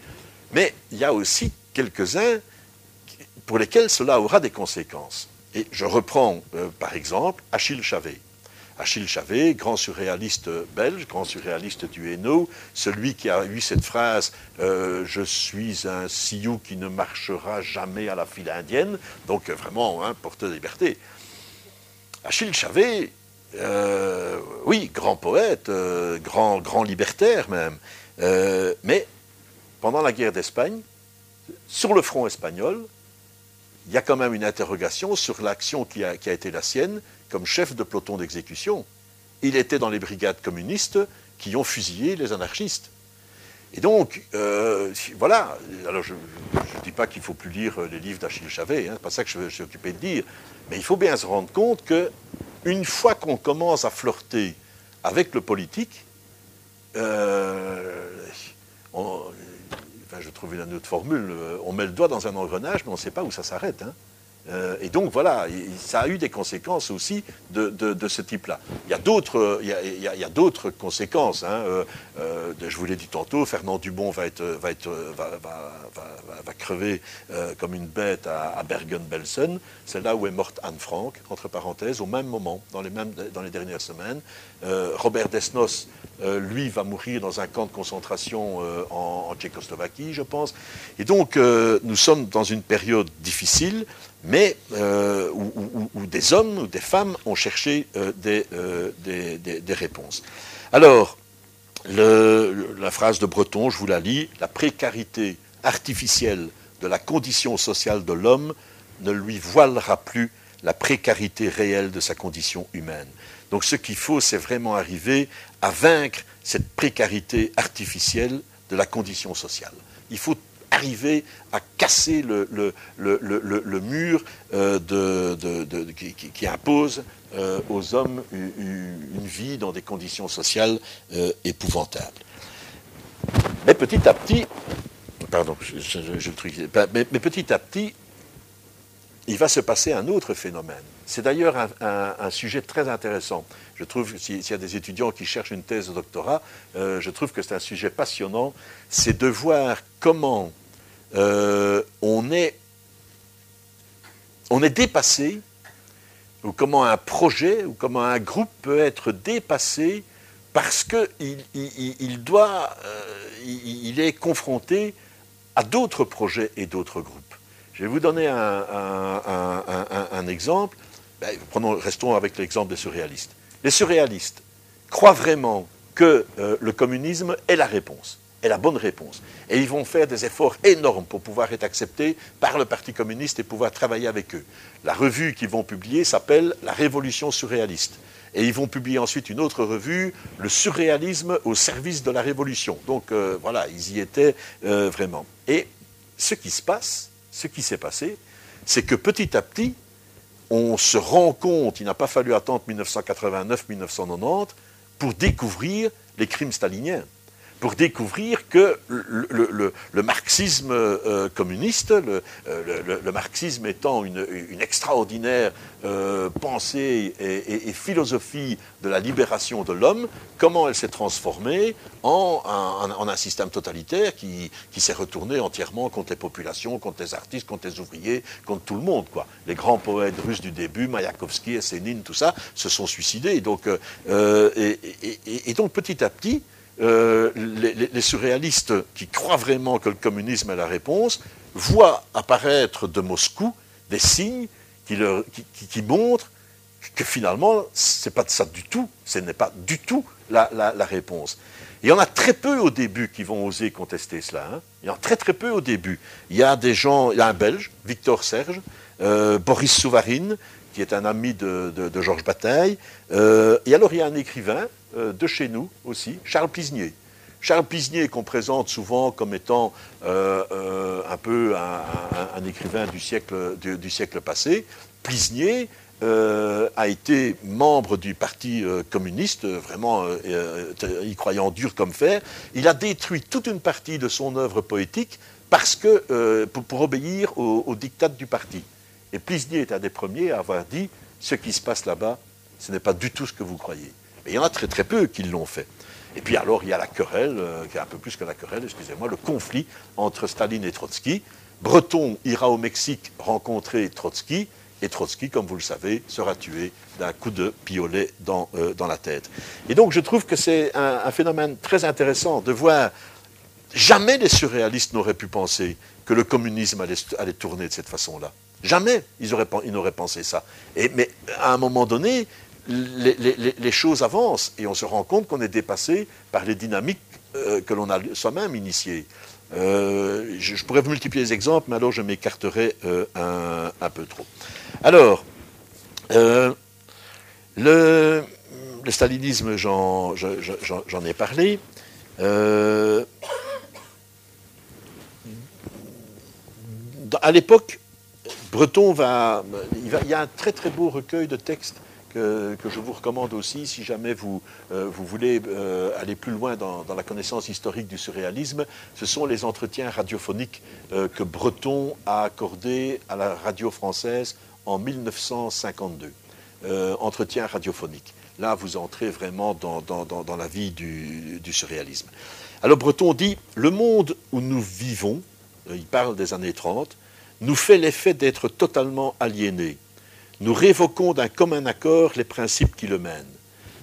Mais il y a aussi quelques-uns pour lesquels cela aura des conséquences. Et je reprends euh, par exemple Achille Chavet. Achille Chavet, grand surréaliste belge, grand surréaliste du Hainaut, celui qui a eu cette phrase euh, Je suis un Sioux qui ne marchera jamais à la file indienne », donc vraiment, hein, porteur de liberté. Achille Chavet, euh, oui, grand poète, euh, grand, grand libertaire même, mais pendant la guerre d'Espagne, sur le front espagnol, il y a quand même une interrogation sur l'action qui a, été la sienne comme chef de peloton d'exécution. Il était dans les brigades communistes qui ont fusillé les anarchistes. Et donc, voilà, alors je ne dis pas qu'il faut plus lire les livres d'Achille Chavet, hein, c'est pas ça que je, je suis occupé de dire, mais il faut bien se rendre compte que une fois qu'on commence à flirter avec le politique, euh, je trouve une autre formule, on met le doigt dans un engrenage, mais on ne sait pas où ça s'arrête. Hein. Euh, et donc voilà, ça a eu des conséquences aussi de, ce type-là. Il y a d'autres, il, d'autres conséquences. Hein. Euh, euh, je vous l'ai dit tantôt, Fernand Dubon va être, va être, va, crever comme une bête à, Bergen-Belsen. C'est là où est morte Anne Frank, entre parenthèses, au même moment, dans les mêmes, dans les dernières semaines. Robert Desnos, lui, va mourir dans un camp de concentration en, en, Tchécoslovaquie, je pense. Et donc, nous sommes dans une période difficile mais euh, où, des hommes ou des femmes ont cherché euh, euh, des, réponses. Alors, la phrase de Breton, je vous la lis, la précarité artificielle de la condition sociale de l'homme ne lui voilera plus la précarité réelle de sa condition humaine. Donc ce qu'il faut, c'est vraiment arriver à vaincre cette précarité artificielle de la condition sociale. Il faut arriver à casser le, mur euh, qui, impose euh, aux hommes une, vie dans des conditions sociales euh, épouvantables. Mais petit à petit, pardon, je, mais, petit à petit, il va se passer un autre phénomène. C'est d'ailleurs un, sujet très intéressant. Je trouve, s'il y a des étudiants qui cherchent une thèse de doctorat, je trouve que c'est un sujet passionnant. C'est de voir comment euh, on, est, dépassé, ou comment un projet, ou comment un groupe peut être dépassé parce qu'il il, doit, euh, il, est confronté à d'autres projets et d'autres groupes. Je vais vous donner un, exemple. Ben, restons avec l'exemple des surréalistes. Les surréalistes croient vraiment que euh, le communisme est la réponse est la bonne réponse. Et ils vont faire des efforts énormes pour pouvoir être acceptés par le Parti communiste et pouvoir travailler avec eux. La revue qu'ils vont publier s'appelle La Révolution surréaliste. Et ils vont publier ensuite une autre revue, Le surréalisme au service de la Révolution. Donc euh, voilà, ils y étaient euh, vraiment. Et ce qui se passe, ce qui s'est passé, c'est que petit à petit, on se rend compte, il n'a pas fallu attendre 1989-1990 pour découvrir les crimes staliniens pour découvrir que le, marxisme euh, communiste, euh, le, marxisme étant une, extraordinaire euh, pensée et, philosophie de la libération de l'homme, comment elle s'est transformée en un, système totalitaire qui, s'est retourné entièrement contre les populations, contre les artistes, contre les ouvriers, contre tout le monde. Les grands poètes russes du début, Mayakovsky, Essénine, tout ça, se sont suicidés. Donc, et donc petit à petit, euh, les, surréalistes qui croient vraiment que le communisme est la réponse voient apparaître de Moscou des signes qui, montrent que finalement, ce n'est pas ça du tout, ce n'est pas du tout la, réponse. Il y en a très peu au début qui vont oser contester cela. Hein. Il y en a très très peu au début. Il y a des gens, il y a un Belge, Victor Serge, euh, Boris Souvarine, qui est un ami de, Georges Bataille. Euh, et alors il y a un écrivain de chez nous aussi, Charles Plisnier. Charles Plisnier, qu'on présente souvent comme étant un peu un, écrivain du siècle, passé, Plisnier euh, a été membre du Parti euh, communiste, vraiment euh, y croyant dur comme fer. Il a détruit toute une partie de son œuvre poétique parce que, pour, obéir au, au du parti. Et Plisnier est un des premiers à avoir dit ce qui se passe là-bas, ce n'est pas du tout ce que vous croyez. Mais il y en a très très peu qui l'ont fait. Et puis alors il y a la querelle, qui est un peu plus que la querelle, excusez-moi, le conflit entre Staline et Trotsky. Breton ira au Mexique rencontrer Trotsky. Et Trotsky, comme vous le savez, sera tué d'un coup de piolet dans, euh, dans la tête. Et donc je trouve que c'est un, phénomène très intéressant de voir, jamais les surréalistes n'auraient pu penser que le communisme allait, tourner de cette façon-là. Jamais ils n'auraient pensé ça. Et, mais à un moment donné, les, choses avancent et on se rend compte qu'on est dépassé par les dynamiques euh, que l'on a soi-même initiées. Euh, je, pourrais vous multiplier les exemples, mais alors je m'écarterai un, un, peu trop. Alors, euh, le, stalinisme, j'en ai parlé. Euh, à l'époque, Breton va. il y a un très très beau recueil de textes que, je vous recommande aussi si jamais vous, euh, voulez euh, aller plus loin dans, la connaissance historique du surréalisme. Ce sont les entretiens radiophoniques euh, que Breton a accordés à la radio française en 1952. entretiens radiophoniques. Là, vous entrez vraiment dans, dans, la vie du, du, surréalisme. Alors Breton dit, le monde où nous vivons, il parle des années 30, nous fait l'effet d'être totalement aliénés nous révoquons d'un commun accord les principes qui le mènent.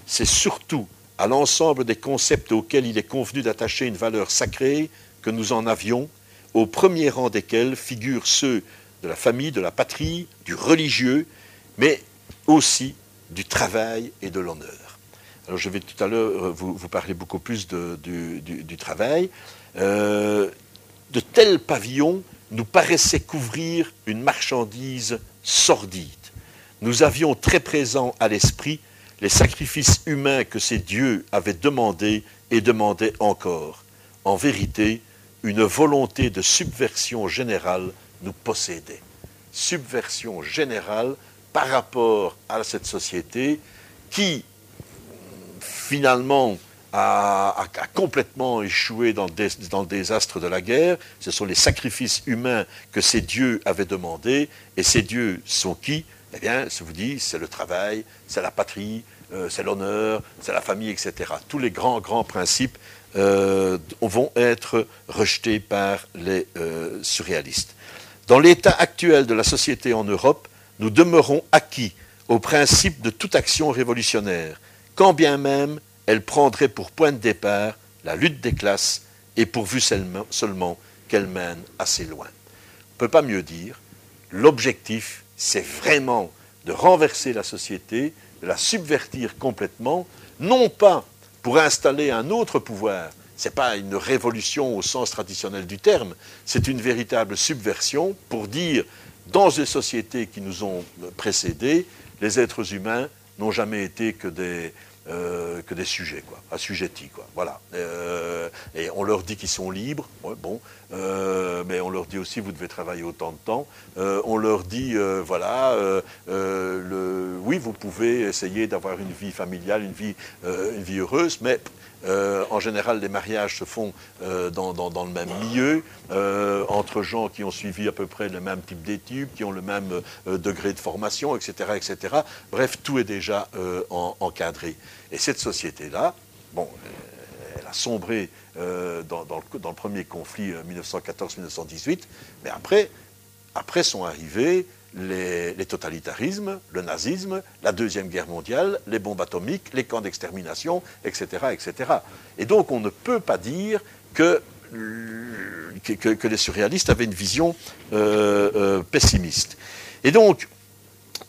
C'est surtout à l'ensemble des concepts auxquels il est convenu d'attacher une valeur sacrée que nous en avions, au premier rang desquels figurent ceux de la famille, de la patrie, du religieux, mais aussi du travail et de l'honneur. Alors je vais tout à l'heure euh, vous, parler beaucoup plus du, travail. Euh, de tels pavillons nous paraissaient couvrir une marchandise sordide nous avions très présent à l'esprit les sacrifices humains que ces dieux avaient demandés et demandaient encore. En vérité, une volonté de subversion générale nous possédait. Subversion générale par rapport à cette société qui, finalement, a, complètement échoué dans le, désastre de la guerre. Ce sont les sacrifices humains que ces dieux avaient demandés. Et ces dieux sont qui? Eh bien, je vous dis, c'est le travail, c'est la patrie, euh, c'est l'honneur, c'est la famille, etc. Tous les grands, grands principes euh, vont être rejetés par les euh, surréalistes. Dans l'état actuel de la société en Europe, nous demeurons acquis au principe de toute action révolutionnaire, quand bien même elle prendrait pour point de départ la lutte des classes et pourvu seulement qu'elle mène assez loin. On ne peut pas mieux dire, l'objectif c'est vraiment de renverser la société, de la subvertir complètement, non pas pour installer un autre pouvoir, ce n'est pas une révolution au sens traditionnel du terme, c'est une véritable subversion pour dire, dans les sociétés qui nous ont précédés, les êtres humains n'ont jamais été que des, euh, que des sujets, quoi, assujettis, quoi. Voilà. Euh, et on leur dit qu'ils sont libres, bon, euh, mais on leur dit aussi vous devez travailler autant de temps. on leur dit voilà, oui vous pouvez essayer d'avoir une vie familiale, une vie, heureuse, mais en général, les mariages se font dans, le même milieu, entre gens qui ont suivi à peu près le même type d'études, qui ont le même degré de formation, etc., etc. Bref, tout est déjà encadré. Et cette société-là, bon, elle a sombré dans, le, premier conflit 1914-1918, mais après, après sont arrivés les, totalitarismes, le nazisme, la Deuxième Guerre mondiale, les bombes atomiques, les camps d'extermination, etc.. Et donc on ne peut pas dire que, les surréalistes avaient une vision euh, euh, pessimiste. Et donc,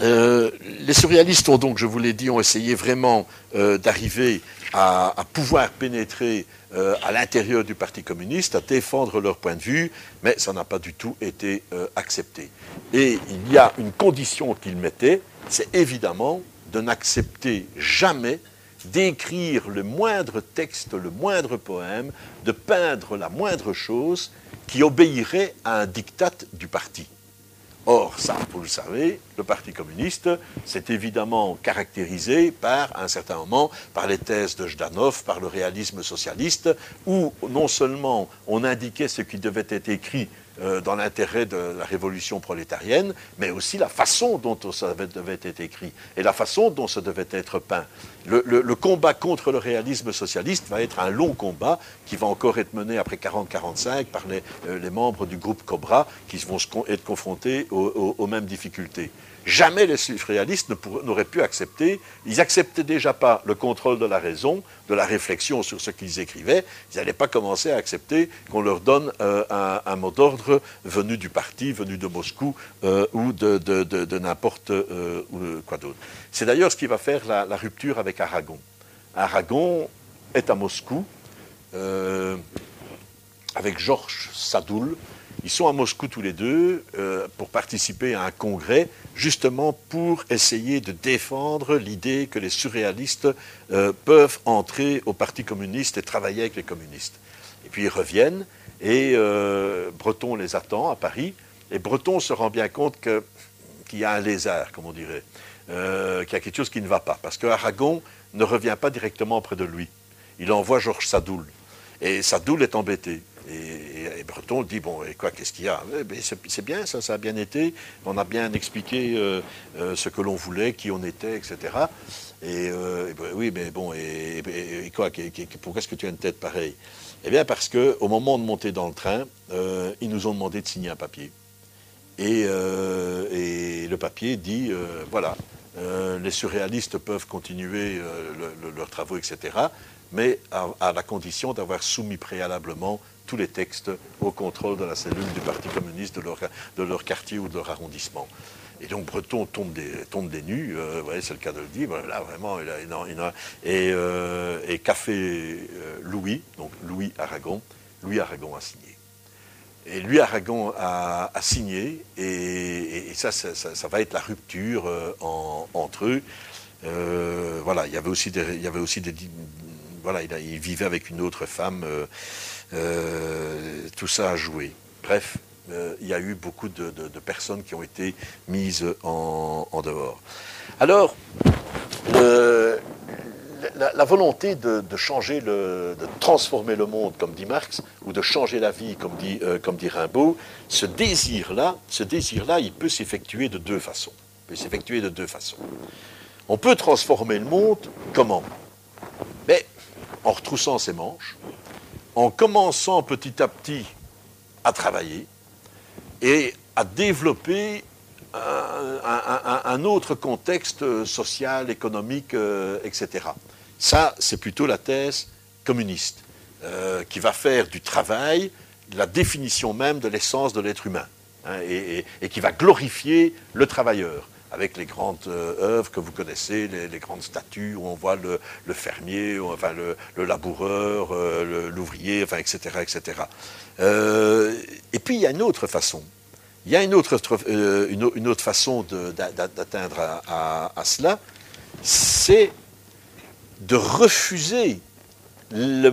euh, les surréalistes ont donc, je vous l'ai dit, ont essayé vraiment d'arriver à, pouvoir pénétrer euh, à l'intérieur du Parti communiste, à défendre leur point de vue, mais ça n'a pas du tout été euh, accepté. Et il y a une condition qu'ils mettaient, c'est évidemment de n'accepter jamais d'écrire le moindre texte, le moindre poème, de peindre la moindre chose qui obéirait à un diktat du parti. Or, ça, vous le savez, le Parti communiste s'est évidemment caractérisé par, à un certain moment, par les thèses de Jdanov, par le réalisme socialiste, où non seulement on indiquait ce qui devait être écrit euh, dans l'intérêt de la révolution prolétarienne, mais aussi la façon dont ça devait être écrit et la façon dont ça devait être peint. Le, combat contre le réalisme socialiste va être un long combat qui va encore être mené après 40-45 par euh, les, membres du groupe Cobra qui vont être confrontés aux mêmes difficultés jamais les surréalistes n'auraient pu accepter. Ils n'acceptaient déjà pas le contrôle de la raison, de la réflexion sur ce qu'ils écrivaient. Ils n'allaient pas commencer à accepter qu'on leur donne euh, un, mot d'ordre venu du parti, venu de Moscou euh, ou de, n'importe euh, quoi d'autre. C'est d'ailleurs ce qui va faire la, rupture avec Aragon. Aragon est à Moscou avec Georges Sadoul, ils sont à Moscou tous les deux euh, pour participer à un congrès, justement pour essayer de défendre l'idée que les surréalistes euh, peuvent entrer au Parti communiste et travailler avec les communistes. Et puis ils reviennent et euh, Breton les attend à Paris. Et Breton se rend bien compte qu'il y a un lézard, comme on dirait, qu'il y a quelque chose qui ne va pas. Parce que Aragon ne revient pas directement près de lui. Il envoie Georges Sadoul. Et Sadoul est embêté. Et, Breton dit bon, et quoi, qu'est-ce qu'il y a? Eh ben, C'est bien, ça, ça a bien été. On a bien expliqué euh, euh, ce que l'on voulait, qui on était, etc. Et, euh, ben, oui, mais bon, et, quoi Pourquoi est-ce que tu as une tête pareille? Eh bien, parce que au moment de monter dans le train, ils nous ont demandé de signer un papier. Et, le papier dit voilà, les surréalistes peuvent continuer leurs travaux, etc mais à, la condition d'avoir soumis préalablement tous les textes au contrôle de la cellule du Parti communiste de leur, de leur quartier ou de leur arrondissement. Et donc Breton tombe des, tombe des nues, euh, c'est le cas de le dire, là vraiment, il a, a, et, euh, et Café euh, Louis, donc Louis Aragon, Louis Aragon a signé. Et Louis Aragon a, signé, et, ça, ça, ça, va être la rupture entre eux. voilà, il y avait aussi des, il y avait aussi des, voilà, il, vivait avec une autre femme. Euh, euh, tout ça a joué. Bref, euh, il y a eu beaucoup de, personnes qui ont été mises en, dehors. Alors, la, volonté de, changer, le, de transformer le monde, comme dit Marx, ou de changer la vie, comme dit, comme dit Rimbaud, ce désir-là, ce désir-là, il peut s'effectuer de deux façons. Il peut s'effectuer de deux façons. On peut transformer le monde comment? Mais en retroussant ses manches, en commençant petit à petit à travailler et à développer un, autre contexte social, économique, euh, etc. Ça, c'est plutôt la thèse communiste, euh, qui va faire du travail la définition même de l'essence de l'être humain, hein, et, qui va glorifier le travailleur avec les grandes euh, œuvres que vous connaissez, les, grandes statues où on voit le, fermier, enfin le, laboureur, euh, l'ouvrier, enfin, etc. etc. Euh, et puis il y a une autre façon. Il y a une autre, une, autre façon d'atteindre à, cela, c'est de refuser le,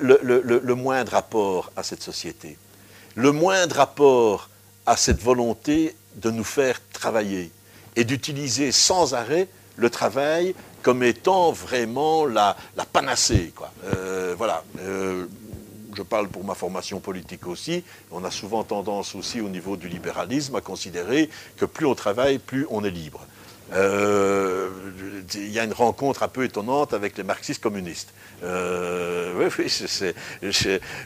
le, moindre rapport à cette société, le moindre rapport à cette volonté de nous faire travailler et d'utiliser sans arrêt le travail comme étant vraiment la, panacée. Quoi. Euh, voilà. Euh, je parle pour ma formation politique aussi. On a souvent tendance aussi au niveau du libéralisme à considérer que plus on travaille, plus on est libre. Euh, il y a une rencontre un peu étonnante avec les marxistes communistes. oui, oui,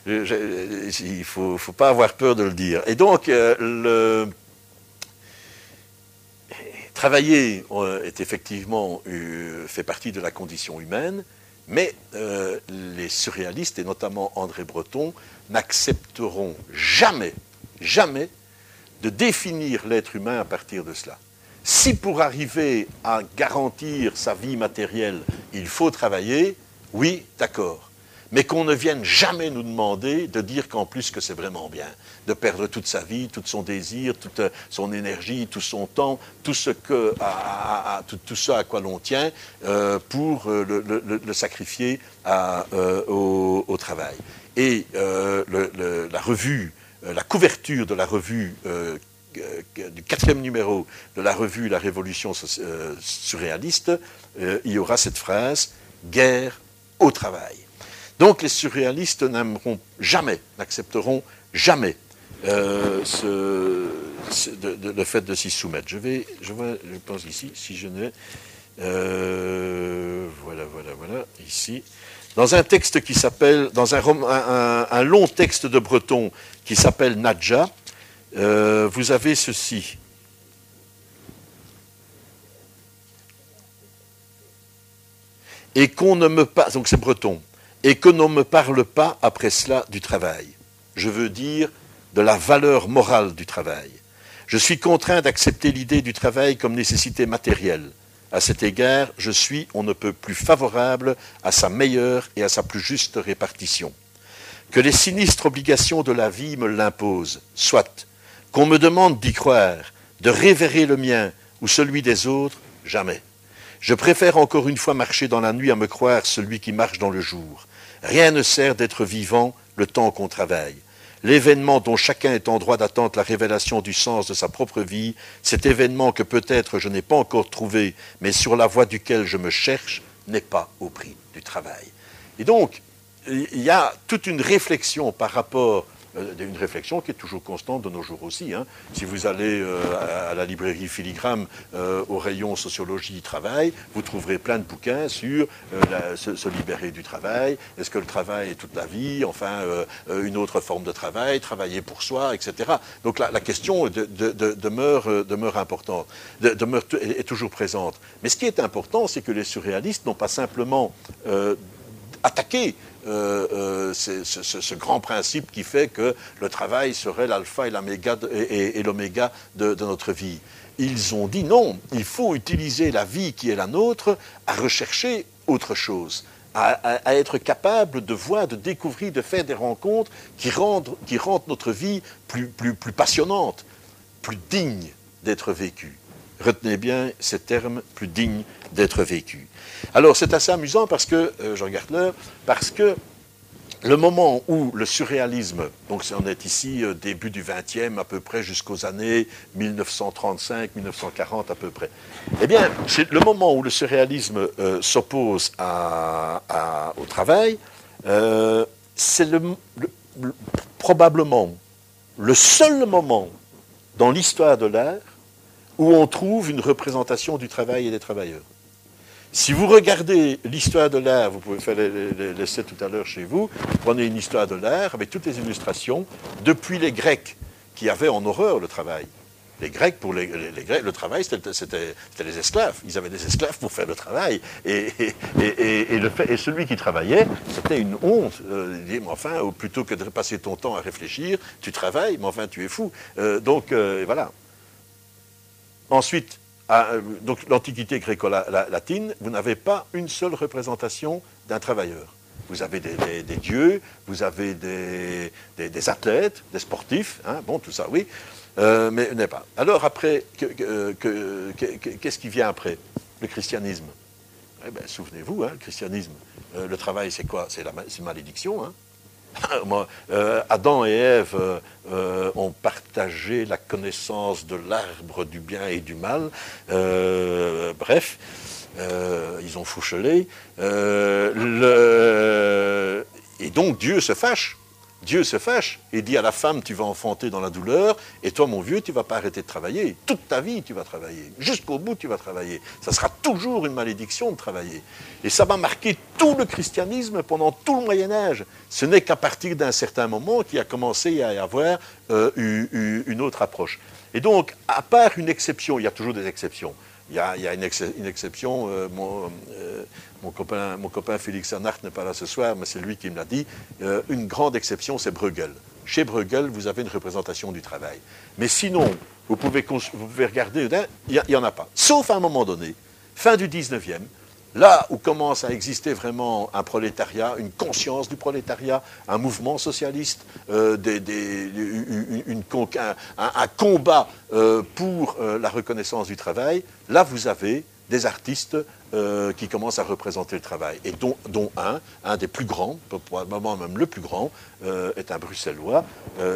il ne faut, faut, pas avoir peur de le dire. Et donc, le, Travailler euh, est effectivement euh, fait partie de la condition humaine, mais euh, les surréalistes, et notamment André Breton, n'accepteront jamais, jamais de définir l'être humain à partir de cela. Si pour arriver à garantir sa vie matérielle, il faut travailler, oui, d'accord. Mais qu'on ne vienne jamais nous demander de dire qu'en plus que c'est vraiment bien, de perdre toute sa vie, tout son désir, toute son énergie, tout son temps, tout ce, que, à, tout, à quoi l'on tient, euh, pour euh, le, sacrifier euh, au, travail. Et la revue, la couverture de la revue du quatrième numéro de la revue La Révolution surréaliste, il y aura cette phrase Guerre au travail. Donc les surréalistes n'aimeront jamais, n'accepteront jamais euh, le fait de s'y soumettre. Je vais, je, pense ici, si je n'ai, euh, voilà, voilà, voilà, ici, dans un texte qui s'appelle, dans un, un, long texte de Breton qui s'appelle Nadja, euh, vous avez ceci. Et qu'on ne me pas, donc c'est breton, et que l'on ne me parle pas après cela du travail. Je veux dire de la valeur morale du travail. Je suis contraint d'accepter l'idée du travail comme nécessité matérielle. À cet égard, je suis, on ne peut plus favorable à sa meilleure et à sa plus juste répartition. Que les sinistres obligations de la vie me l'imposent, soit. Qu'on me demande d'y croire, de révérer le mien ou celui des autres, jamais. Je préfère encore une fois marcher dans la nuit à me croire celui qui marche dans le jour. Rien ne sert d'être vivant le temps qu'on travaille. L'événement dont chacun est en droit d'attendre la révélation du sens de sa propre vie, cet événement que peut-être je n'ai pas encore trouvé, mais sur la voie duquel je me cherche, n'est pas au prix du travail. Et donc, il y a toute une réflexion par rapport une réflexion qui est toujours constante de nos jours aussi. Hein. Si vous allez euh, à la librairie Filigrane euh, au rayon sociologie travail, vous trouverez plein de bouquins sur se, libérer du travail, est-ce que le travail est toute la vie, enfin une autre forme de travail, travailler pour soi, etc. Donc la, question demeure, demeure, importante, demeure, est, toujours présente. Mais ce qui est important, c'est que les surréalistes n'ont pas simplement attaqué euh, euh, ce, grand principe qui fait que le travail serait l'alpha et l'oméga de, notre vie. Ils ont dit non, il faut utiliser la vie qui est la nôtre à rechercher autre chose, à, être capable de voir, de découvrir, de faire des rencontres qui rendent, notre vie plus passionnante, plus digne d'être vécue. Retenez bien ces termes, plus digne d'être vécu. Alors c'est assez amusant parce que, euh, je regarde l'heure, parce que le moment où le surréalisme, donc on est ici euh, début du XXe à peu près jusqu'aux années 1935-1940 à peu près, eh bien c'est le moment où le surréalisme euh, s'oppose au travail, c'est probablement le seul moment dans l'histoire de l'art où on trouve une représentation du travail et des travailleurs. Si vous regardez l'histoire de l'art, vous pouvez faire l'essai tout à l'heure chez vous, prenez une histoire de l'art avec toutes les illustrations, depuis les Grecs qui avaient en horreur le travail. Les Grecs, pour les, Grecs, le travail, c'était les esclaves. Ils avaient des esclaves pour faire le travail. Et, et, celui qui travaillait, c'était une honte. Euh, mais enfin, plutôt que de passer ton temps à réfléchir, tu travailles, mais enfin, tu es fou. Euh, donc, euh, voilà. Ensuite, euh, donc l'Antiquité gréco-latine, vous n'avez pas une seule représentation d'un travailleur. Vous avez des, dieux, vous avez des, athlètes, des sportifs, hein, bon, tout ça, oui, euh, mais n'est pas. Alors après, qu'est-ce qui vient après? Le christianisme. Eh ben, souvenez-vous, hein, le christianisme, euh, le travail, c'est quoi? C'est la malédiction. Hein Euh, Adam et Ève euh, euh, ont partagé la connaissance de l'arbre du bien et du mal. bref, ils ont fouchelé. et donc Dieu se fâche. Dieu se fâche et dit à la femme, tu vas enfanter dans la douleur, et toi, mon vieux, tu ne vas pas arrêter de travailler. Toute ta vie, tu vas travailler. Jusqu'au bout, tu vas travailler. Ça sera toujours une malédiction de travailler. Et ça va marquer tout le christianisme pendant tout le Moyen Âge. Ce n'est qu'à partir d'un certain moment qu'il a commencé à y avoir euh, une autre approche. Et donc, à part une exception, il y a toujours des exceptions. Il y a, une, exception, euh, euh, mon, copain, Félix Arnart n'est pas là ce soir, mais c'est lui qui me l'a dit. Euh, une grande exception, c'est Bruegel. Chez Bruegel, vous avez une représentation du travail. Mais sinon, vous pouvez, vous pouvez regarder, il n'y en a pas. Sauf à un moment donné, fin du 19e, Là où commence à exister vraiment un prolétariat, une conscience du prolétariat, un mouvement socialiste, un, combat euh, pour euh, la reconnaissance du travail, là vous avez des artistes qui commencent à représenter le travail, et dont, dont un, un des plus grands, probablement même le plus grand, est un bruxellois,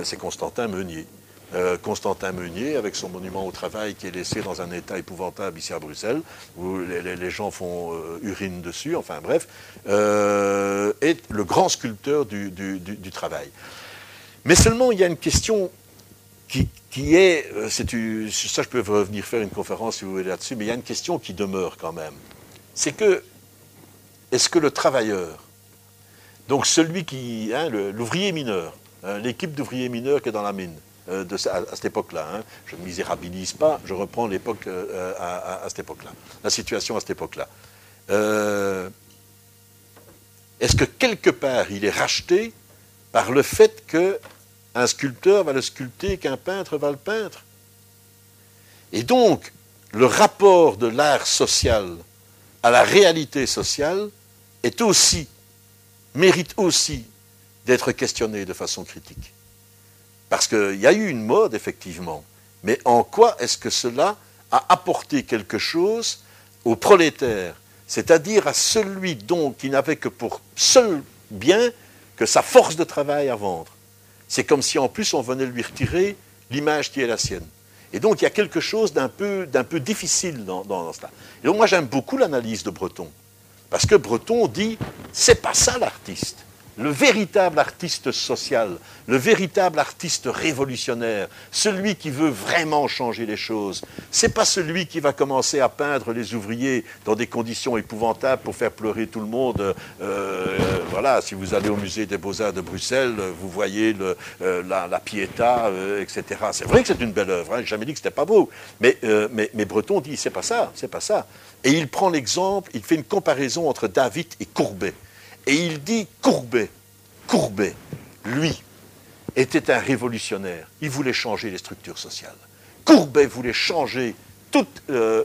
c'est Constantin Meunier. Euh, Constantin Meunier, avec son monument au travail qui est laissé dans un état épouvantable ici à Bruxelles, où les, gens font euh, urine dessus, enfin bref, euh, est le grand sculpteur du, travail. Mais seulement, il y a une question qui, est, ça je peux revenir faire une conférence si vous voulez là-dessus, mais il y a une question qui demeure quand même. C'est que, est-ce que le travailleur, donc celui qui, hein, l'ouvrier mineur, hein, l'équipe d'ouvriers mineurs qui est dans la mine, euh, à, cette époque-là. Hein. Je ne misérabilise pas, je reprends l'époque euh, à, cette époque-là, la situation à cette époque-là. Euh, est-ce que quelque part il est racheté par le fait qu'un sculpteur va le sculpter, qu'un peintre va le peindre Et donc, le rapport de l'art social à la réalité sociale est aussi, mérite aussi d'être questionné de façon critique. Parce qu'il y a eu une mode, effectivement. Mais en quoi est-ce que cela a apporté quelque chose aux prolétaires C'est-à-dire à celui qui n'avait que pour seul bien que sa force de travail à vendre. C'est comme si en plus on venait lui retirer l'image qui est la sienne. Et donc il y a quelque chose d'un peu, difficile dans, dans cela. Et donc moi j'aime beaucoup l'analyse de Breton. Parce que Breton dit, c'est pas ça l'artiste le véritable artiste social, le véritable artiste révolutionnaire, celui qui veut vraiment changer les choses, c'est pas celui qui va commencer à peindre les ouvriers dans des conditions épouvantables pour faire pleurer tout le monde. Euh, voilà, si vous allez au musée des Beaux-Arts de Bruxelles, vous voyez euh, la, Pietà, euh, etc. C'est vrai que c'est une belle œuvre, hein, j'ai jamais dit que c'était pas beau, mais Breton dit c'est pas ça, c'est pas ça. Et il prend l'exemple, il fait une comparaison entre David et Courbet. Et il dit Courbet, Courbet, lui, était un révolutionnaire. Il voulait changer les structures sociales. Courbet voulait changer toutes euh,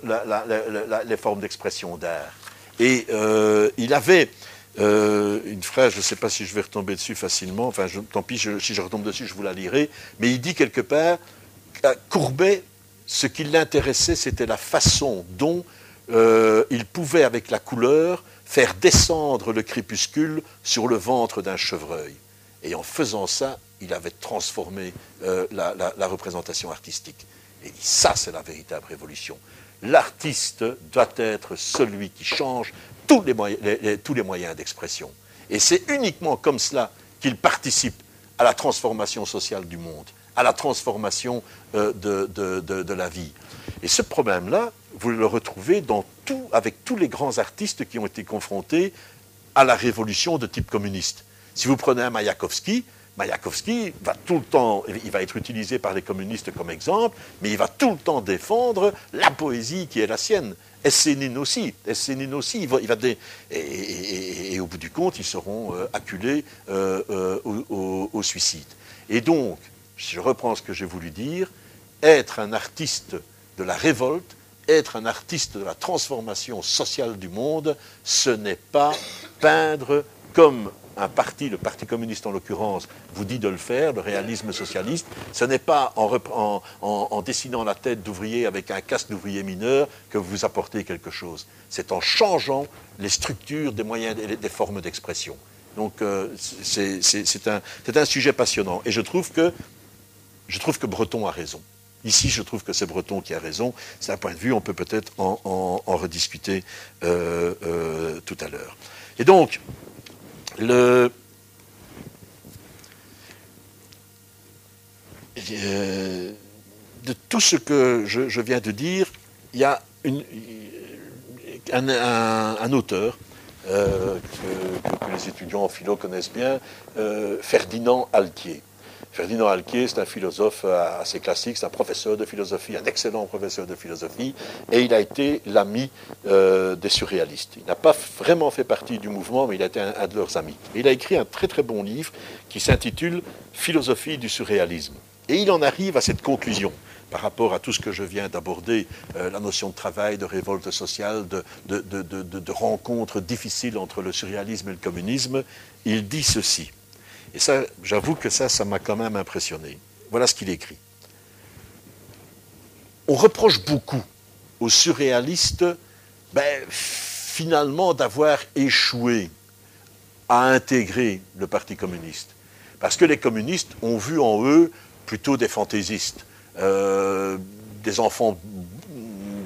les formes d'expression d'art. Et euh, il avait euh, une phrase, je ne sais pas si je vais retomber dessus facilement, enfin tant pis, si je retombe dessus, je vous la lirai, mais il dit quelque part, Courbet, ce qui l'intéressait, c'était la façon dont il pouvait, avec la couleur, faire descendre le crépuscule sur le ventre d'un chevreuil. Et en faisant ça, il avait transformé euh, la, représentation artistique. Et ça, c'est la véritable révolution. L'artiste doit être celui qui change tous les, moyens, d'expression. Et c'est uniquement comme cela qu'il participe à la transformation sociale du monde, à la transformation euh, de, de la vie. Et ce problème-là, vous le retrouvez avec tous les grands artistes qui ont été confrontés à la révolution de type communiste. Si vous prenez un Mayakovsky, Mayakovsky va tout le temps, il va être utilisé par les communistes comme exemple, mais il va tout le temps défendre la poésie qui est la sienne. Essénine aussi, Essénine aussi, il va, et, au bout du compte, ils seront euh, acculés euh, euh, au suicide. Et donc, je reprends ce que j'ai voulu dire, être un artiste de la révolte, être un artiste de la transformation sociale du monde, ce n'est pas peindre comme un parti, le Parti communiste en l'occurrence, vous dit de le faire, le réalisme socialiste, ce n'est pas en, dessinant la tête d'ouvrier avec un casque d'ouvrier mineur que vous apportez quelque chose. C'est en changeant les structures des moyens, des, des formes d'expression. Donc euh, c'est un, sujet passionnant. Et je trouve que Breton a raison. Ici, je trouve que c'est Breton qui a raison. C'est un point de vue, on peut peut-être en, rediscuter euh, euh, tout à l'heure. Et donc, le, euh, de tout ce que je, viens de dire, il y a une, un, auteur que, que, les étudiants en philo connaissent bien, Ferdinand Altier. Ferdinand Alquier, c'est un philosophe euh, assez classique, c'est un professeur de philosophie, un excellent professeur de philosophie, et il a été l'ami euh, des surréalistes. Il n'a pas vraiment fait partie du mouvement, mais il a été un, de leurs amis. il a écrit un très très bon livre qui s'intitule Philosophie du surréalisme. Et il en arrive à cette conclusion. par rapport à tout ce que je viens d'aborder, euh, la notion de travail, de révolte sociale, de, de, de, de, rencontre difficile entre le surréalisme et le communisme, il dit ceci. Et ça, j'avoue que ça, ça m'a quand même impressionné. Voilà ce qu'il écrit. On reproche beaucoup aux surréalistes, ben, finalement, d'avoir échoué à intégrer le Parti communiste. Parce que les communistes ont vu en eux plutôt des fantaisistes, euh, des enfants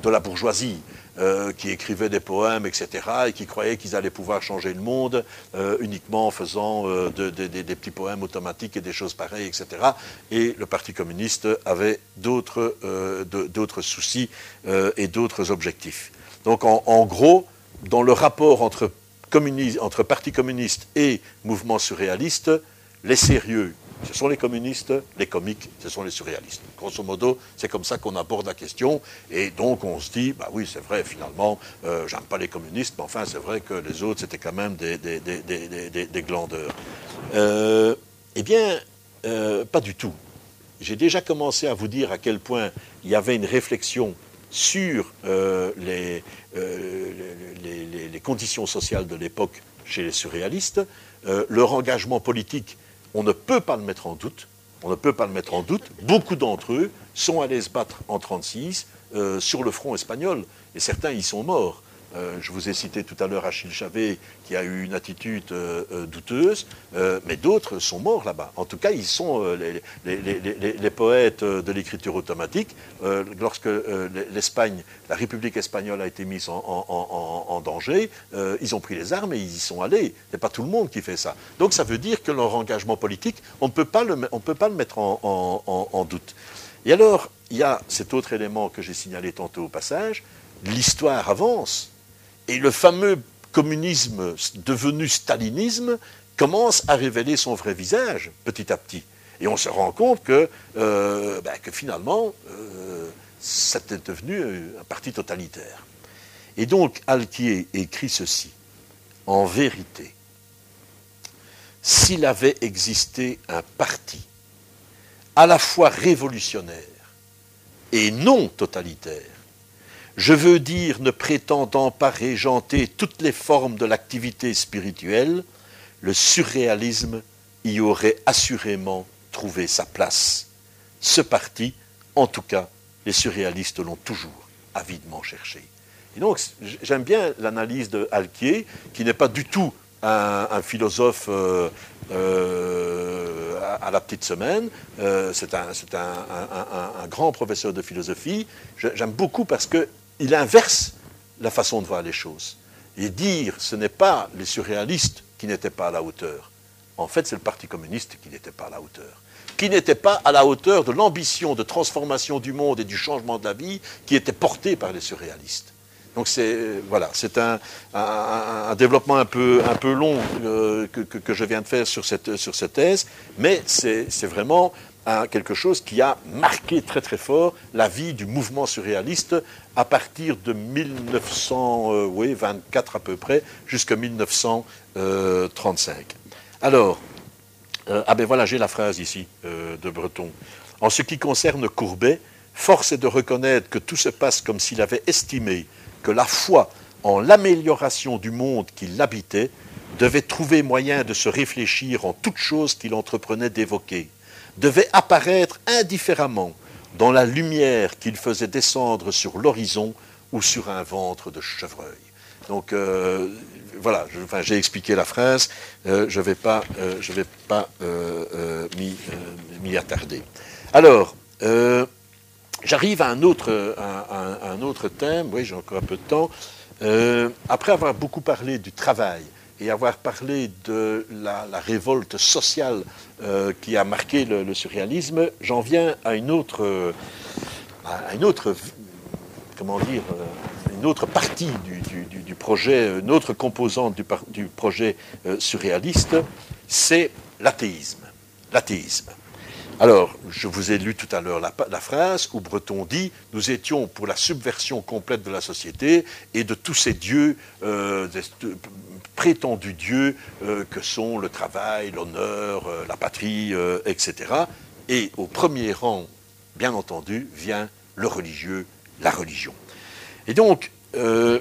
de la bourgeoisie, euh, qui écrivaient des poèmes, etc., et qui croyaient qu'ils allaient pouvoir changer le monde euh, uniquement en faisant des petits poèmes automatiques et des choses pareilles, etc. Et le Parti communiste avait d'autres soucis et d'autres objectifs. Donc en, gros, dans le rapport entre, entre Parti communiste et mouvement surréaliste, les sérieux ce sont les communistes, les comiques, ce sont les surréalistes. Grosso modo, c'est comme ça qu'on aborde la question. Et donc, on se dit, bah oui, c'est vrai, finalement, euh, j'aime pas les communistes, mais enfin, c'est vrai que les autres, c'était quand même des, glandeurs. Euh, eh bien, euh, pas du tout. J'ai déjà commencé à vous dire à quel point il y avait une réflexion sur les, conditions sociales de l'époque chez les surréalistes, leur engagement politique on ne peut pas le mettre en doute. On ne peut pas le mettre en doute. Beaucoup d'entre eux sont allés se battre en 1936 euh, sur le front espagnol, et certains y sont morts. Euh, je vous ai cité tout à l'heure Achille Chavet, qui a eu une attitude euh, euh, douteuse, mais d'autres sont morts là-bas. En tout cas, ils sont les, poètes de l'écriture automatique. lorsque l'Espagne, la République espagnole a été mise en, danger, ils ont pris les armes et ils y sont allés. n'est pas tout le monde qui fait ça. Donc ça veut dire que leur engagement politique, on ne peut pas le mettre en doute. Et alors, il y a cet autre élément que j'ai signalé tantôt au passage, l'histoire avance et le fameux communisme devenu stalinisme commence à révéler son vrai visage petit à petit. Et on se rend compte que, euh, ben, finalement, euh, c'était devenu un parti totalitaire. Et donc, Alquier écrit ceci. En vérité, s'il avait existé un parti à la fois révolutionnaire et non totalitaire, je veux dire ne prétendant pas régenter toutes les formes de l'activité spirituelle, le surréalisme y aurait assurément trouvé sa place. Ce parti, en tout cas, les surréalistes l'ont toujours avidement cherché. Et donc, j'aime bien l'analyse de Alquier, qui n'est pas du tout un, philosophe euh, euh, à, la petite semaine. Euh, c'est un, un, grand professeur de philosophie. J'aime beaucoup parce que il inverse la façon de voir les choses. Et dire ce n'est pas les surréalistes qui n'étaient pas à la hauteur. En fait, c'est le Parti communiste qui n'était pas à la hauteur. Qui n'était pas à la hauteur de l'ambition de transformation du monde et du changement de la vie qui était portée par les surréalistes. Donc c'est voilà, c'est un, développement un peu, long euh, que, je viens de faire sur cette, sur cette thèse, mais c'est vraiment quelque chose qui a marqué très très fort la vie du mouvement surréaliste à partir de 1924 euh, à peu près jusqu'à 1935. Alors, euh, ah ben voilà, j'ai la phrase ici euh, de Breton. En ce qui concerne Courbet, force est de reconnaître que tout se passe comme s'il avait estimé que la foi en l'amélioration du monde qui l'habitait devait trouver moyen de se réfléchir en toute chose qu'il entreprenait d'évoquer devait apparaître indifféremment dans la lumière qu'il faisait descendre sur l'horizon ou sur un ventre de chevreuil. Donc euh, voilà, j'ai expliqué la phrase, euh, je ne vais pas, euh, m'y attarder. Alors, j'arrive à autre, un autre thème, oui j'ai encore un peu de temps. après avoir beaucoup parlé du travail, et avoir parlé de la, révolte sociale euh, qui a marqué le, surréalisme, j'en viens à une autre, à une autre, comment dire, euh, une autre partie du, projet, une autre composante du, projet euh, surréaliste, c'est l'athéisme. L'athéisme. Alors, je vous ai lu tout à l'heure la, phrase où Breton dit Nous étions pour la subversion complète de la société et de tous ces dieux, euh, prétendus dieux euh, que sont le travail, l'honneur, euh, la patrie, etc. Et au premier rang bien entendu, vient le religieux, la religion. Et donc, euh,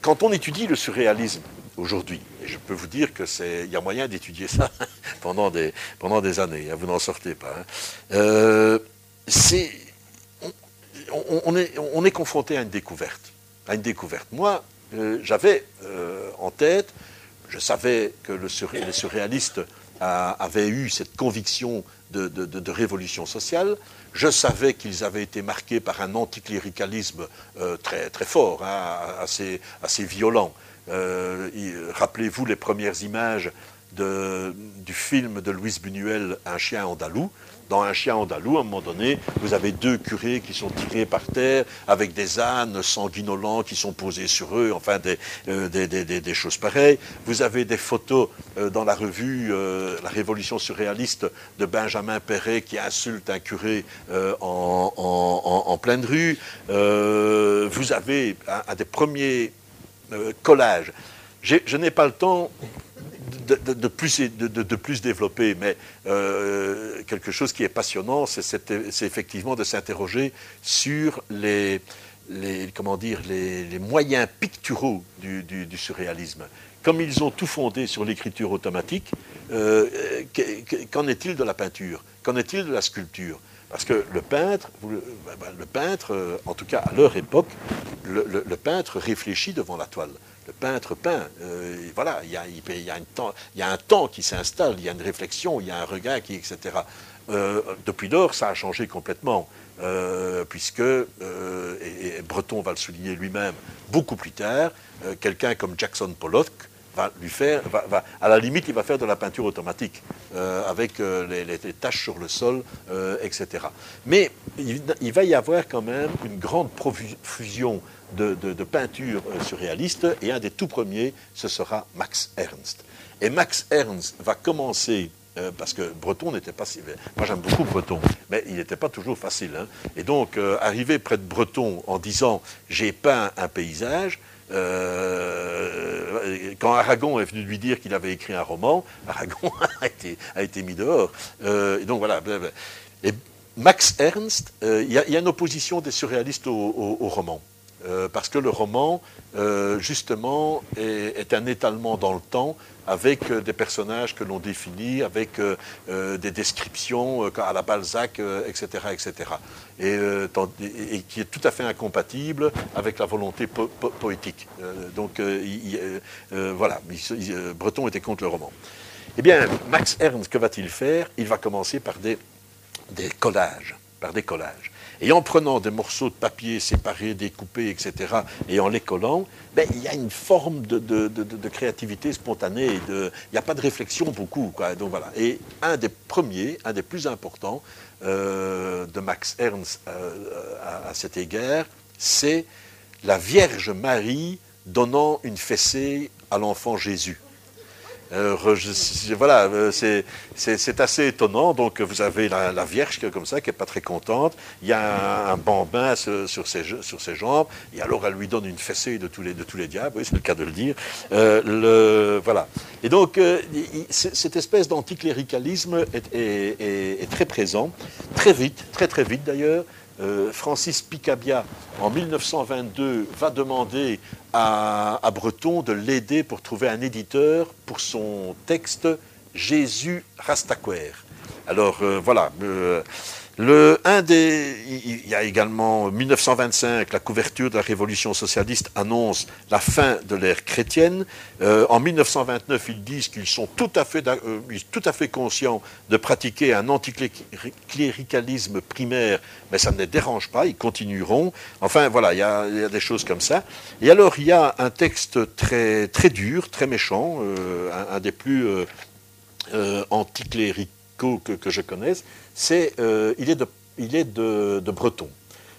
quand on étudie le surréalisme aujourd'hui, et je peux vous dire que c'est, y a moyen d'étudier ça pendant des, pendant des années, hein, vous n'en sortez pas. Hein. Euh, c'est, on, est, on est confronté à une découverte, à une découverte. Moi, euh, j'avais en tête, je savais que le les surréalistes avaient eu cette conviction de, révolution sociale. Je savais qu'ils avaient été marqués par un anticléricalisme euh, très, fort, hein, assez, violent. Euh, rappelez-vous les premières images du film de Louise Buñuel, Un chien andalou dans un chien andalou, à un moment donné, vous avez deux curés qui sont tirés par terre avec des ânes sanguinolents qui sont posés sur eux, enfin des, euh, choses pareilles. Vous avez des photos euh, dans la revue euh, La Révolution surréaliste de Benjamin Perret qui insulte un curé en, pleine rue. vous avez un des premiers collages. Je n'ai pas le temps de, plus, de, développer, mais euh, quelque chose qui est passionnant, c'est effectivement de s'interroger sur les, comment dire, les, moyens picturaux du, surréalisme. Comme ils ont tout fondé sur l'écriture automatique, euh, qu'en est-il de la peinture? Qu'en est-il de la sculpture? Parce que le peintre, le peintre, euh, en tout cas à leur époque, le peintre réfléchit devant la toile le peintre peint. Euh, voilà, il y, a, un temps qui s'installe, il y a une réflexion, il y a un regard qui, etc. Euh, depuis lors, ça a changé complètement, euh, puisque, et, Breton va le souligner lui-même beaucoup plus tard, quelqu'un comme Jackson Pollock va lui faire, à la limite, il va faire de la peinture automatique, avec les, taches sur le sol, etc. Mais il, va y avoir quand même une grande profusion de, peinture euh, surréaliste, et un des tout premiers, ce sera Max Ernst. Et Max Ernst va commencer euh, parce que Breton n'était pas si. Moi, j'aime beaucoup Breton, mais il n'était pas toujours facile. Hein. Et donc, euh, arriver près de Breton en disant j'ai peint un paysage, quand Aragon est venu lui dire qu'il avait écrit un roman, Aragon a, été, a été mis dehors. et donc voilà. Et Max Ernst, il y, a une opposition des surréalistes au roman. Euh, parce que le roman, euh, justement, est, un étalement dans le temps avec euh, des personnages que l'on définit, avec des descriptions à la Balzac, etc., etc., et, qui est tout à fait incompatible avec la volonté poétique. donc, voilà, Breton était contre le roman. Eh bien, Max Ernst, que va-t-il faire? Il va commencer par des collages, par des collages. Et en prenant des morceaux de papier séparés, découpés, etc., et en les collant, ben, il y a une forme de, créativité spontanée. il n'y a pas de réflexion beaucoup. Donc, voilà. Et un des premiers, un des plus importants euh, de Max Ernst euh, à, à cet égard, c'est la Vierge Marie donnant une fessée à l'enfant Jésus. Euh, voilà, euh, c'est assez étonnant. Donc, vous avez la, Vierge comme ça, qui n'est pas très contente. Il y a un, bambin sur ses, sur ses jambes. Et alors, elle lui donne une fessée de tous les, de tous les diables. Oui, c'est le cas de le dire. Euh, le, voilà. Et donc, cette espèce d'anticléricalisme est, est, très présent, très vite, très très vite d'ailleurs. Euh, Francis Picabia, en 1922, va demander à, Breton de l'aider pour trouver un éditeur pour son texte Jésus Rastaquer. Alors euh, voilà, euh, le, un des, il y a également 1925, la couverture de la révolution socialiste annonce la fin de l'ère chrétienne. Euh, en 1929, ils disent qu'ils sont tout à, fait, euh, conscients de pratiquer un anticléricalisme primaire, mais ça ne les dérange pas, ils continueront. Enfin, voilà, il y a, des choses comme ça. Et alors, il y a un texte très, très dur, très méchant, euh, un, des plus euh, que, je connaisse, c'est euh, il est, de, il est de, Breton.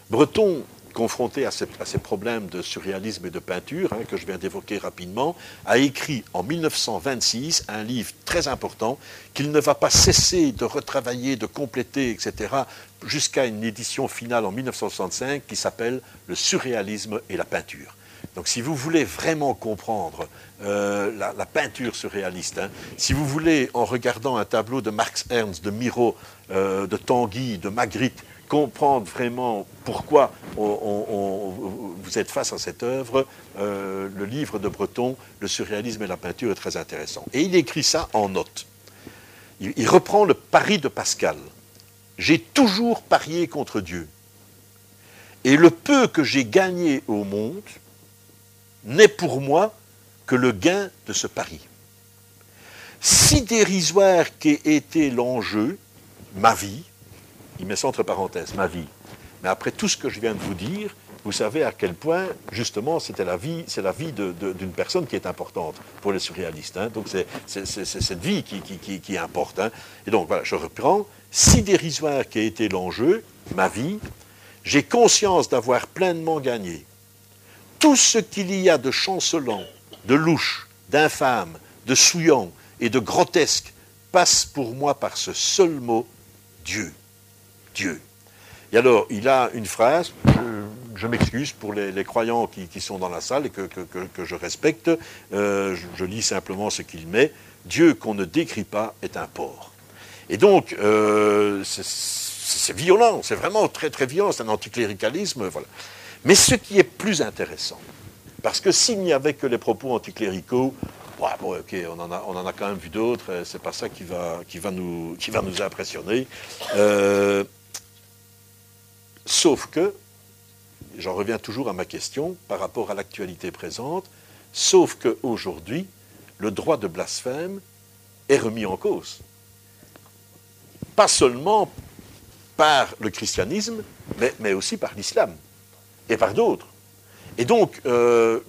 Breton, confronté à ces, problèmes de surréalisme et de peinture, hein, que je viens d'évoquer rapidement, a écrit en 1926 un livre très important qu'il ne va pas cesser de retravailler, de compléter, etc., jusqu'à une édition finale en 1965 qui s'appelle Le surréalisme et la peinture. Donc si vous voulez vraiment comprendre euh, la, peinture surréaliste, hein, si vous voulez, en regardant un tableau de Marx Ernst, de Miro, euh, de Tanguy, de Magritte, comprendre vraiment pourquoi vous êtes face à cette œuvre, euh, le livre de Breton, Le surréalisme et la peinture, est très intéressant. Et il écrit ça en note. il reprend le pari de Pascal. J'ai toujours parié contre Dieu. Et le peu que j'ai gagné au monde n'est pour moi que le gain de ce pari. Si dérisoire qu'ait été l'enjeu, ma vie, il met ça entre parenthèses, ma vie, mais après tout ce que je viens de vous dire, vous savez à quel point, justement, c'était la vie, c'est la vie d'une personne qui est importante pour les surréalistes. Hein. Donc c'est cette vie qui, qui, importe. Hein. Et donc voilà, je reprends. Si dérisoire qu'ait été l'enjeu, ma vie, j'ai conscience d'avoir pleinement gagné. Tout ce qu'il y a de chancelant, de louche, d'infâme, de souillant et de grotesque passe pour moi par ce seul mot, Dieu. Dieu. Et alors, il a une phrase, je, m'excuse pour les, croyants qui, sont dans la salle et que, je respecte, euh, je, lis simplement ce qu'il met, Dieu qu'on ne décrit pas est un porc. Et donc, euh, c'est violent, c'est vraiment très très violent, c'est un anticléricalisme, voilà. Mais ce qui est plus intéressant, parce que s'il n'y avait que les propos anticléricaux, bon, ok, on en, a, on en a quand même vu d'autres, euh, c'est pas ça qui va, qui va, nous, qui va nous impressionner. Euh, sauf que, j'en reviens toujours à ma question par rapport à l'actualité présente, sauf qu'aujourd'hui, le droit de blasphème est remis en cause. Pas seulement par le christianisme, mais, mais aussi par l'islam et par d'autres. Et donc, euh,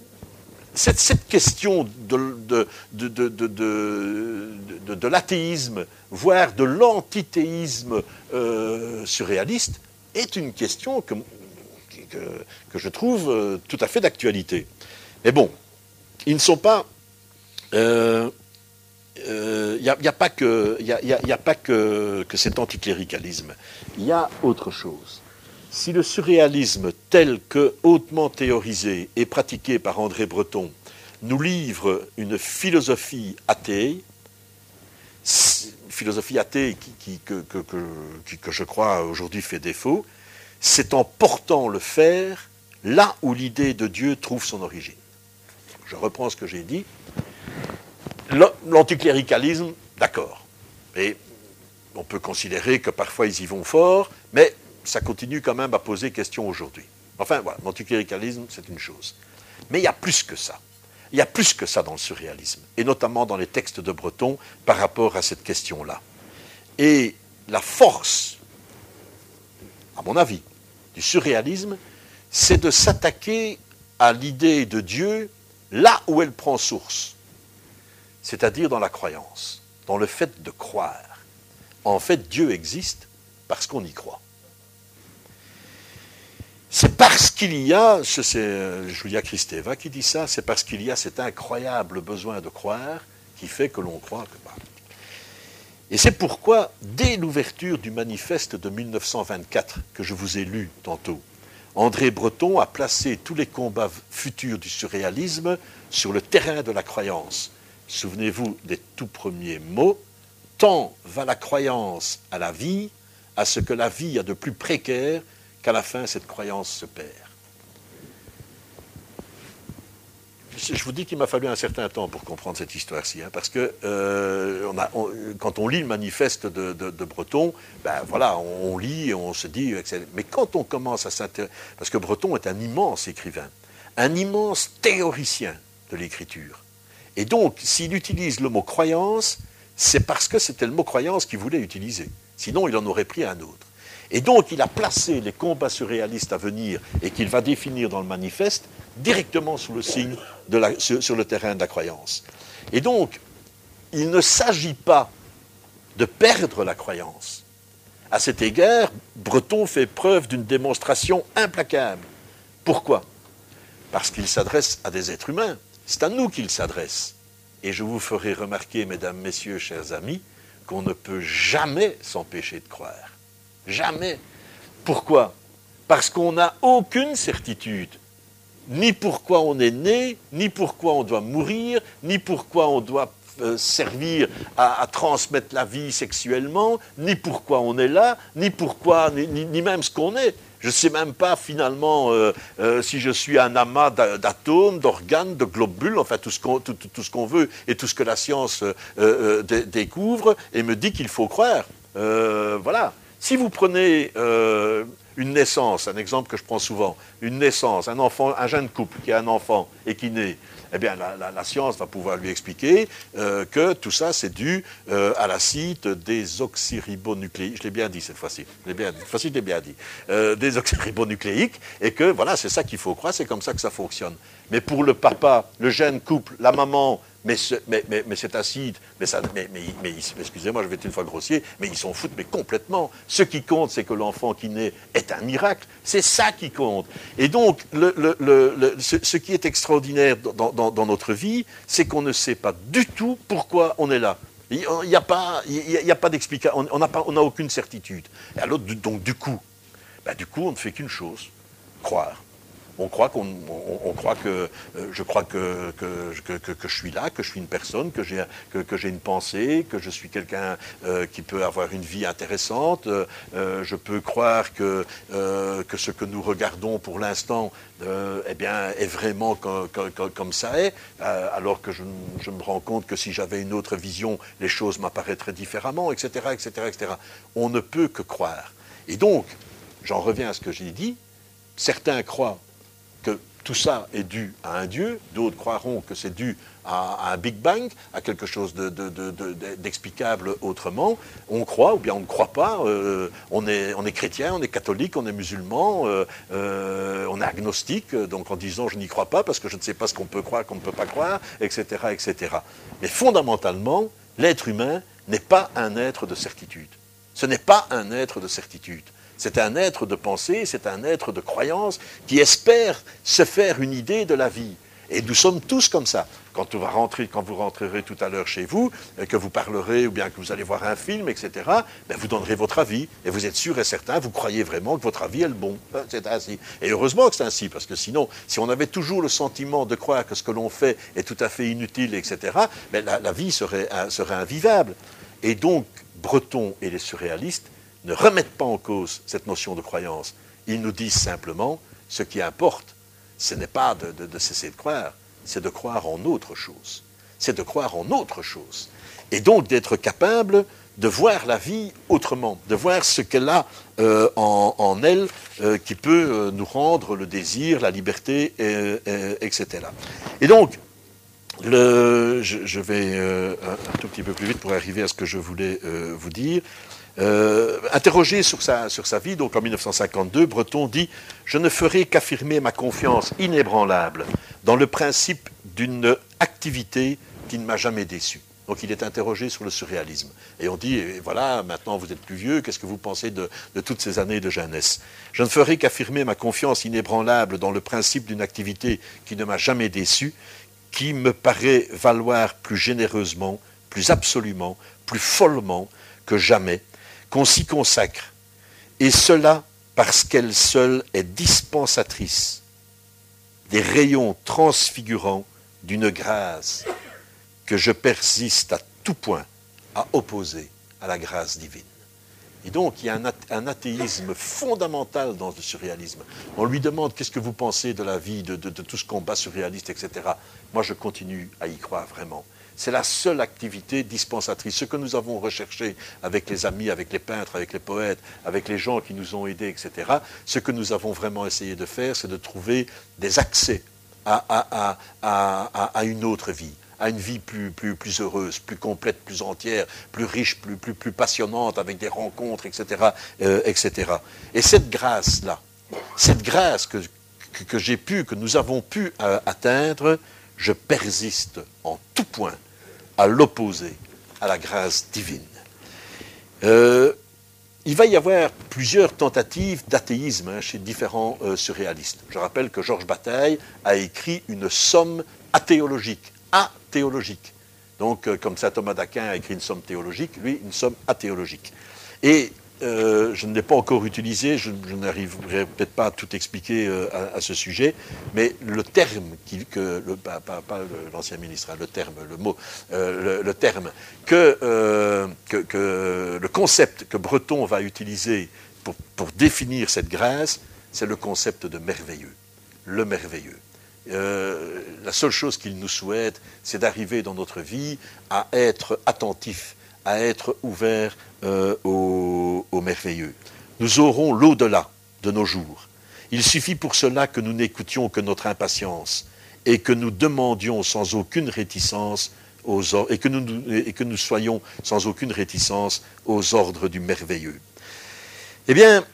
cette, question de, l'athéisme, voire de l'antithéisme euh, surréaliste, est une question que, que, je trouve euh, tout à fait d'actualité. Mais bon, ils ne sont pas il n'y a, pas que, a, pas que, que cet anticléricalisme. Il y a autre chose. Si le surréalisme tel que hautement théorisé et pratiqué par André Breton nous livre une philosophie athée, philosophie athée qui, que, je crois aujourd'hui fait défaut, c'est en portant le fer là où l'idée de Dieu trouve son origine. Je reprends ce que j'ai dit. L'anticléricalisme, d'accord. Et on peut considérer que parfois ils y vont fort, mais ça continue quand même à poser question aujourd'hui. Enfin, voilà, l'anticléricalisme, c'est une chose. Mais il y a plus que ça. Il y a plus que ça dans le surréalisme, et notamment dans les textes de Breton par rapport à cette question-là. Et la force, à mon avis, du surréalisme, c'est de s'attaquer à l'idée de Dieu là où elle prend source c'est-à-dire dans la croyance, dans le fait de croire. En fait, Dieu existe parce qu'on y croit. C'est parce qu'il y a, c'est euh, Julia Kristeva qui dit ça, c'est parce qu'il y a cet incroyable besoin de croire qui fait que l'on croit que. Bah. Et c'est pourquoi, dès l'ouverture du manifeste de 1924 que je vous ai lu tantôt, André Breton a placé tous les combats futurs du surréalisme sur le terrain de la croyance, Souvenez-vous des tout premiers mots. Tant va la croyance à la vie, à ce que la vie a de plus précaire, qu'à la fin cette croyance se perd. Je vous dis qu'il m'a fallu un certain temps pour comprendre cette histoire-ci, hein, parce que euh, quand on lit le manifeste de, Breton, ben voilà, on, lit et on se dit, mais quand on commence à s'intéresser, parce que Breton est un immense écrivain, un immense théoricien de l'écriture, et donc, s'il utilise le mot croyance, c'est parce que c'était le mot croyance qu'il voulait utiliser. Sinon, il en aurait pris un autre. Et donc, il a placé les combats surréalistes à venir et qu'il va définir dans le manifeste directement sous le signe de la, sur, le terrain de la croyance. Et donc, il ne s'agit pas de perdre la croyance. À cet égard, Breton fait preuve d'une démonstration implacable. Pourquoi? Parce qu'il s'adresse à des êtres humains. C'est à nous qu'il s'adresse. Et je vous ferai remarquer, mesdames, messieurs, chers amis, qu'on ne peut jamais s'empêcher de croire. Jamais. Pourquoi? Parce qu'on n'a aucune certitude, ni pourquoi on est né, ni pourquoi on doit mourir, ni pourquoi on doit servir à, transmettre la vie sexuellement, ni pourquoi on est là, ni pourquoi, ni même ce qu'on est. Je ne sais même pas finalement euh, euh, si je suis un amas d'atomes, d'organes, de globules, enfin tout ce qu'on veut et tout ce que la science euh, découvre et me dit qu'il faut croire. voilà. Si vous prenez une naissance, un exemple que je prends souvent, une naissance, un enfant, un jeune couple qui a un enfant et qui naît, eh bien, la, science va pouvoir lui expliquer euh, que tout ça, c'est dû euh, à l'acide des oxyribonucléiques. Je l'ai bien dit cette fois-ci. Cette fois-ci, je l'ai bien dit. Euh, des oxyribonucléiques, et que voilà, c'est ça qu'il faut croire, c'est comme ça que ça fonctionne. Mais pour le papa, le jeune couple, la maman, mais, cet acide, mais, ça, mais, excusez-moi, je vais être une fois grossier, mais ils s'en foutent mais complètement. Ce qui compte, c'est que l'enfant qui naît est un miracle. C'est ça qui compte. Et donc, ce, qui est extraordinaire dans, notre vie, c'est qu'on ne sait pas du tout pourquoi on est là. Il n'y a pas, a pas d'explication, on n'a aucune certitude. Et alors, donc, du coup, ben, du coup, on ne fait qu'une chose, croire on croit qu'on on, croit que euh, je crois que que, que, je suis là, que je suis une personne, que j'ai que, j'ai une pensée, que je suis quelqu'un euh, qui peut avoir une vie intéressante. Euh, je peux croire que que ce que nous regardons pour l'instant, eh bien, est vraiment comme, ça est, alors que je, je, me rends compte que si j'avais une autre vision, les choses m'apparaîtraient différemment, etc., etc., etc. On ne peut que croire. Et donc, j'en reviens à ce que j'ai dit. Certains croient que tout ça est dû à un Dieu, d'autres croiront que c'est dû à, un Big Bang, à quelque chose d'explicable autrement. On croit ou bien on ne croit pas, euh, on, est, chrétien, on est catholique, on est musulman, euh, euh, on est agnostique, donc en disant je n'y crois pas parce que je ne sais pas ce qu'on peut croire, qu'on ne peut pas croire, etc. etc. Mais fondamentalement, l'être humain n'est pas un être de certitude. Ce n'est pas un être de certitude. C'est un être de pensée, c'est un être de croyance qui espère se faire une idée de la vie. Et nous sommes tous comme ça. Quand, va rentrer, quand vous rentrerez tout à l'heure chez vous, euh, que vous parlerez ou bien que vous allez voir un film, etc., ben vous donnerez votre avis. Et vous êtes sûr et certain, vous croyez vraiment que votre avis est le bon. Hein, c'est ainsi. Et heureusement que c'est ainsi, parce que sinon, si on avait toujours le sentiment de croire que ce que l'on fait est tout à fait inutile, etc., ben la, vie serait, serait invivable. Et donc, Breton et les surréalistes ne remettent pas en cause cette notion de croyance. Ils nous disent simplement, ce qui importe, ce n'est pas de, cesser de croire, c'est de croire en autre chose. C'est de croire en autre chose. Et donc d'être capable de voir la vie autrement, de voir ce qu'elle a euh, en, elle euh, qui peut euh, nous rendre le désir, la liberté, etc. Et donc, je, vais un, tout petit peu plus vite pour arriver à ce que je voulais vous dire. Euh, interrogé sur sa, vie, donc en 1952, Breton dit Je ne ferai qu'affirmer ma confiance inébranlable dans le principe d'une activité qui ne m'a jamais déçu. Donc il est interrogé sur le surréalisme. Et on dit, voilà, maintenant vous êtes plus vieux, qu'est-ce que vous pensez de, de, toutes ces années de jeunesse? Je ne ferai qu'affirmer ma confiance inébranlable dans le principe d'une activité qui ne m'a jamais déçu, qui me paraît valoir plus généreusement, plus absolument, plus follement que jamais qu'on s'y consacre, et cela parce qu'elle seule est dispensatrice des rayons transfigurants d'une grâce que je persiste à tout point à opposer à la grâce divine. Et donc, il y a un, athéisme fondamental dans le surréalisme. On lui demande qu'est-ce que vous pensez de la vie, de, tout ce combat surréaliste, etc. Moi, je continue à y croire vraiment. C'est la seule activité dispensatrice. Ce que nous avons recherché avec les amis, avec les peintres, avec les poètes, avec les gens qui nous ont aidés, etc., ce que nous avons vraiment essayé de faire, c'est de trouver des accès à, une autre vie à une vie plus, plus, plus heureuse, plus complète, plus entière, plus riche, plus, plus, plus passionnante, avec des rencontres, etc. Euh, etc. Et cette grâce-là, cette grâce que, j'ai pu, que nous avons pu euh, atteindre, je persiste en tout point à l'opposé à la grâce divine. Euh, il va y avoir plusieurs tentatives d'athéisme hein, chez différents euh, surréalistes. Je rappelle que Georges Bataille a écrit une somme athéologique, athéologique. Donc, euh, comme saint Thomas d'Aquin a écrit une somme théologique, lui, une somme athéologique. Et euh, je ne l'ai pas encore utilisé, je, n'arriverai peut-être pas à tout expliquer euh, à, ce sujet, mais le terme, que, pas, l'ancien ministre, hein, le terme, le mot, euh, le, terme, que, le concept que Breton va utiliser pour définir cette grâce, c'est le concept de merveilleux, le merveilleux. la seule chose qu'il nous souhaite, c'est d'arriver dans notre vie à être attentif à être ouverts euh, au, merveilleux. Nous aurons l'au-delà de nos jours. Il suffit pour cela que nous n'écoutions que notre impatience et que nous demandions sans aucune réticence aux et que nous, et que nous soyons sans aucune réticence aux ordres du merveilleux. Eh bien,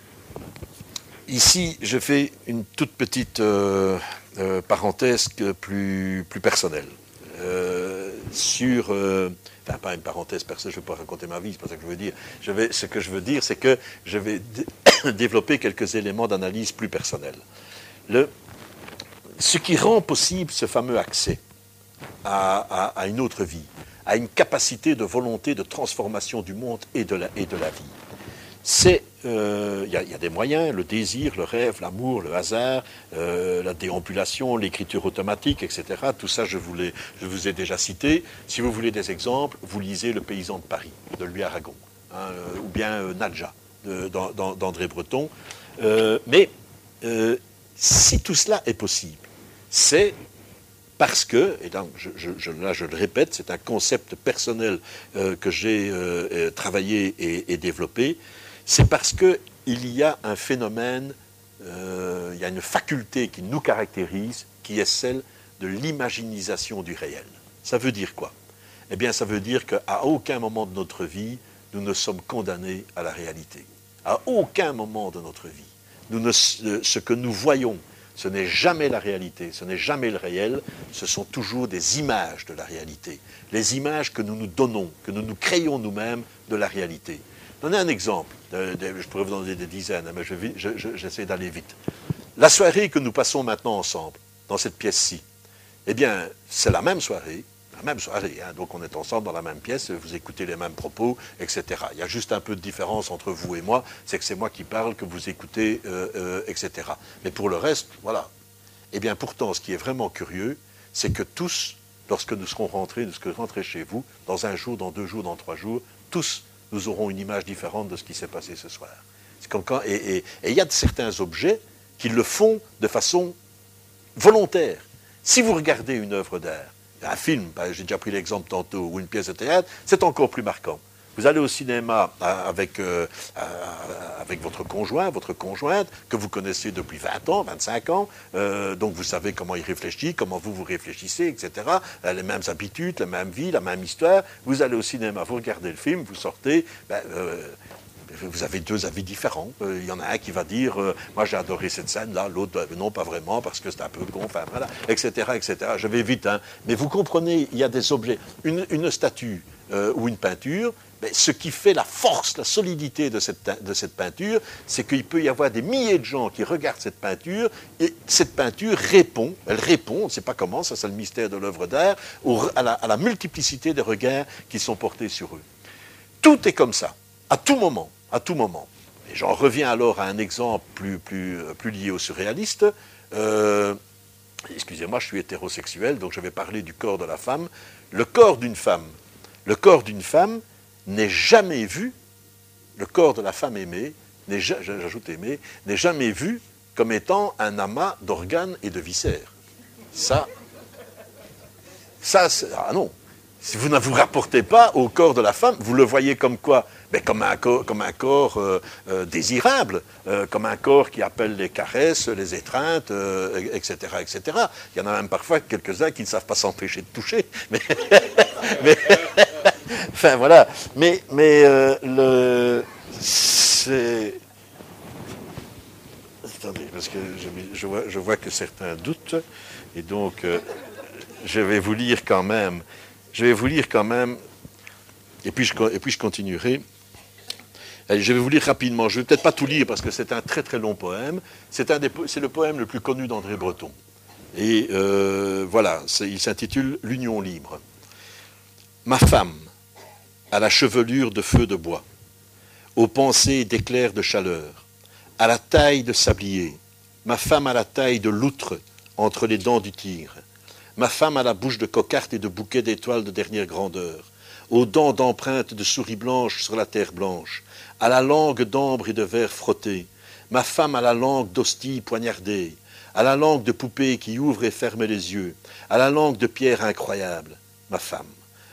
ici, je fais une toute petite euh, euh, parenthèse plus, plus personnelle sur enfin pas une parenthèse perso, je ne vais pas raconter ma vie, c'est pas ça que je veux dire. Ce que je veux dire, c'est que je vais développer quelques éléments d'analyse plus personnels. Le, ce qui rend possible ce fameux accès à, une autre vie, à une capacité de volonté de transformation du monde et de la vie, il euh, y, a des moyens, le désir, le rêve, l'amour, le hasard, euh, la déambulation, l'écriture automatique, etc. Tout ça, je, vous ai déjà cité. Si vous voulez des exemples, vous lisez Le paysan de Paris, de Louis Aragon, hein, euh, ou bien Nadja, d'André Breton. mais si tout cela est possible, c'est parce que, et là je, là je, le répète, c'est un concept personnel que j'ai travaillé et développé, c'est parce qu'il y a un phénomène, euh, il y a une faculté qui nous caractérise, qui est celle de l'imaginisation du réel. Ça veut dire quoi? Eh bien, ça veut dire qu'à aucun moment de notre vie, nous ne sommes condamnés à la réalité. À aucun moment de notre vie. Nous ce que nous voyons, ce n'est jamais la réalité, ce n'est jamais le réel, ce sont toujours des images de la réalité. Les images que nous nous donnons, que nous nous créons nous-mêmes de la réalité. Donnez un exemple. je pourrais vous donner des dizaines, mais j'essaie d'aller vite. La soirée que nous passons maintenant ensemble, dans cette pièce-ci, eh bien, c'est la même soirée, la même soirée. Hein. donc on est ensemble dans la même pièce, vous écoutez les mêmes propos, etc. Il y a juste un peu de différence entre vous et moi, c'est que c'est moi qui parle, que vous écoutez, euh, euh, etc. Mais pour le reste, voilà. Eh bien, pourtant, ce qui est vraiment curieux, c'est que tous, lorsque nous serons rentrés, nous serons rentrés chez vous, dans un jour, dans deux jours, dans trois jours, tous nous aurons une image différente de ce qui s'est passé ce soir. et il y a certains objets qui le font de façon volontaire. Si vous regardez une œuvre d'art, un film, j'ai déjà pris l'exemple tantôt, ou une pièce de théâtre, c'est encore plus marquant. Vous allez au cinéma euh, avec, euh, euh, avec votre conjoint, votre conjointe, que vous connaissez depuis 20 ans, 25 ans, donc vous savez comment il réfléchit, comment vous vous réfléchissez, etc. Les mêmes habitudes, la même vie, la même histoire. Vous allez au cinéma, vous regardez le film, vous sortez. Ben, vous avez deux avis différents. Il y en a un qui va dire Moi j'ai adoré cette scène-là, l'autre non, pas vraiment, parce que c'est un peu con, voilà, etc. etc. Je vais vite, hein. Mais vous comprenez, il y a des objets. Une statue ou une peinture, ce qui fait la force, la solidité de cette, peinture, c'est qu'il peut y avoir des milliers de gens qui regardent cette peinture et cette peinture répond, elle répond, on ne sait pas comment, ça c'est le mystère de l'œuvre d'art, à à la multiplicité des regards qui sont portés sur eux. Tout est comme ça, à tout moment, à tout moment. Et j'en reviens alors à un exemple plus, plus lié au surréaliste. Euh, excusez-moi, je suis hétérosexuel, donc je vais parler du corps de la femme. Le corps d'une femme, le corps d'une femme, n'est jamais vu, le corps de la femme aimée, j'ajoute aimée, n'est jamais vu comme étant un amas d'organes et de viscères. Ça, ça, ah non. Si vous ne vous rapportez pas au corps de la femme, vous le voyez comme quoi Mais Comme un corps, euh, euh, désirable, euh, comme un corps qui appelle les caresses, les étreintes, etc., etc. Il y en a même parfois quelques-uns qui ne savent pas s'empêcher de toucher. Mais, enfin voilà. Mais, le. C'est. Attendez, parce que je, vois, que certains doutent, et donc je vais vous lire quand même. Je vais vous lire quand même, et puis je continuerai. Je vais vous lire rapidement. Je ne vais peut-être pas tout lire parce que c'est un très très long poème. C'est le poème le plus connu d'André Breton. Et euh, voilà, il s'intitule L'Union libre. Ma femme, à la chevelure de feu de bois, aux pensées d'éclairs de chaleur, à la taille de sablier, ma femme à la taille de loutre entre les dents du tigre, ma femme à la bouche de cocarde et de bouquet d'étoiles de dernière grandeur, aux dents d'empreintes de souris blanches sur la terre blanche, à la langue d'ambre et de verre frotté, ma femme à la langue d'hostie poignardée, à la langue de poupée qui ouvre et ferme les yeux, à la langue de pierre incroyable, ma femme,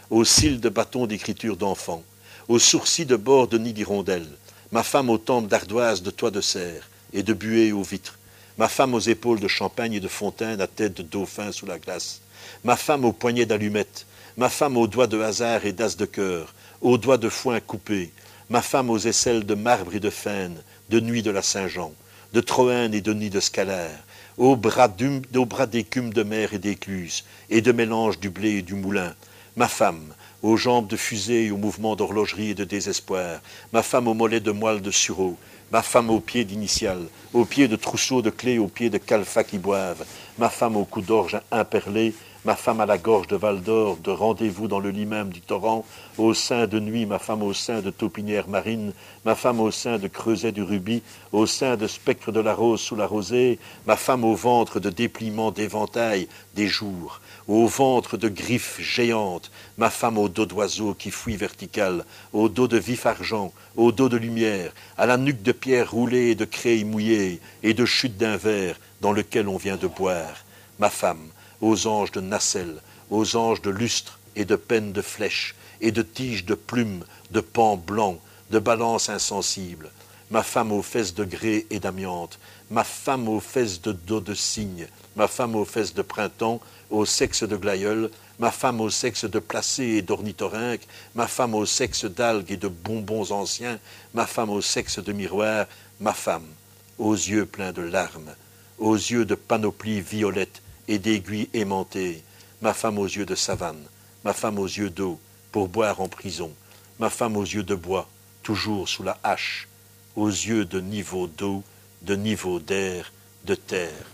aux cils de bâton d'écriture d'enfant, aux sourcils de bord de nid d'hirondelle, ma femme aux tempes d'ardoise de toit de serre et de buée aux vitres, ma femme aux épaules de champagne et de fontaine à tête de dauphin sous la glace, ma femme aux poignets d'allumettes, ma femme aux doigts de hasard et d'as de cœur, aux doigts de foin coupés, ma femme aux aisselles de marbre et de faine, de nuit de la Saint-Jean, de Troène et de nid de scalaire, aux bras d'écume de mer et d'écluse, et de mélange du blé et du moulin, ma femme, aux jambes de fusée et aux mouvements d'horlogerie et de désespoir, ma femme aux mollets de moelle de sureau, ma femme aux pieds d'initiales, aux pieds de trousseaux de clés, aux pieds de calfa qui boivent, ma femme aux coups d'orge imperlés, ma femme à la gorge de Val d'Or, de rendez-vous dans le lit même du torrent, au sein de nuit, ma femme au sein de taupinière marine, ma femme au sein de creuset du rubis, au sein de spectre de la rose sous la rosée, ma femme au ventre de dépliement d'éventail des jours, au ventre de griffes géantes, ma femme au dos d'oiseau qui fuit vertical, au dos de vif argent, au dos de lumière, à la nuque de pierre roulée et de craie mouillée, et de chute d'un verre dans lequel on vient de boire. Ma femme, aux anges de nacelle, aux anges de lustre et de peine de flèche, et de tiges de plumes, de pans blancs, de balances insensibles, ma femme aux fesses de grès et d'amiante, ma femme aux fesses de dos de cygne, ma femme aux fesses de printemps, au sexe de glaïeul, ma femme au sexe de placé et d'ornithorynque, ma femme au sexe d'algues et de bonbons anciens, ma femme au sexe de miroir, ma femme aux yeux pleins de larmes, aux yeux de panoplie violette et d'aiguilles aimantées, ma femme aux yeux de savane, ma femme aux yeux d'eau, pour boire en prison, ma femme aux yeux de bois, toujours sous la hache, aux yeux de niveau d'eau, de niveau d'air, de terre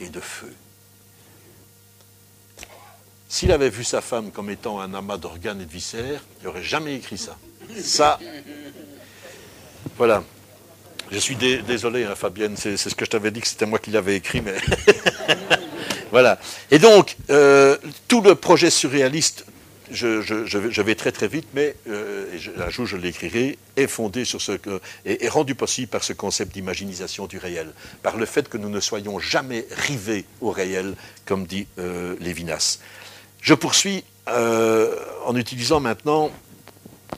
et de feu. S'il avait vu sa femme comme étant un amas d'organes et de viscères, il n'aurait jamais écrit ça. Ça, voilà. Je suis désolé, hein, Fabienne, c'est ce que je t'avais dit que c'était moi qui l'avais écrit, mais voilà. Et donc, euh, tout le projet surréaliste, je, vais très très vite, mais euh, jour je l'écrirai, est fondé sur ce que, est, rendu possible par ce concept d'imaginisation du réel, par le fait que nous ne soyons jamais rivés au réel, comme dit euh, Lévinas. Je poursuis euh, en utilisant maintenant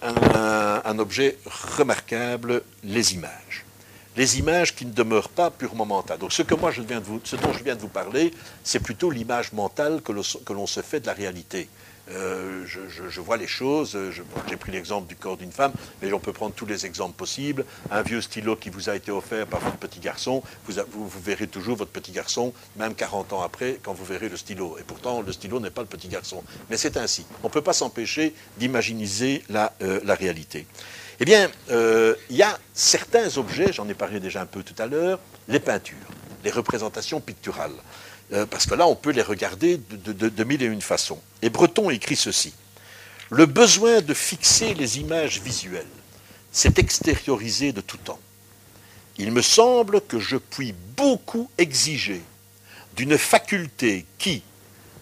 un, objet remarquable, les images. Les images qui ne demeurent pas purement mentales. Donc ce, dont je viens de vous parler, c'est plutôt l'image mentale que l'on se fait de la réalité. Euh, je, vois les choses. J'ai pris l'exemple du corps d'une femme, mais on peut prendre tous les exemples possibles. Un vieux stylo qui vous a été offert par votre petit garçon, vous, verrez toujours votre petit garçon, même 40 ans après, quand vous verrez le stylo. Et pourtant, le stylo n'est pas le petit garçon. Mais c'est ainsi. On ne peut pas s'empêcher d'imaginiser la, euh, la, réalité. Eh bien, euh, il y a certains objets, j'en ai parlé déjà un peu tout à l'heure, les peintures, les représentations picturales. Euh, parce que là, on peut les regarder de, mille et une façons. Et Breton écrit ceci. Le besoin de fixer les images visuelles s'est extériorisé de tout temps. Il me semble que je puis beaucoup exiger d'une faculté qui,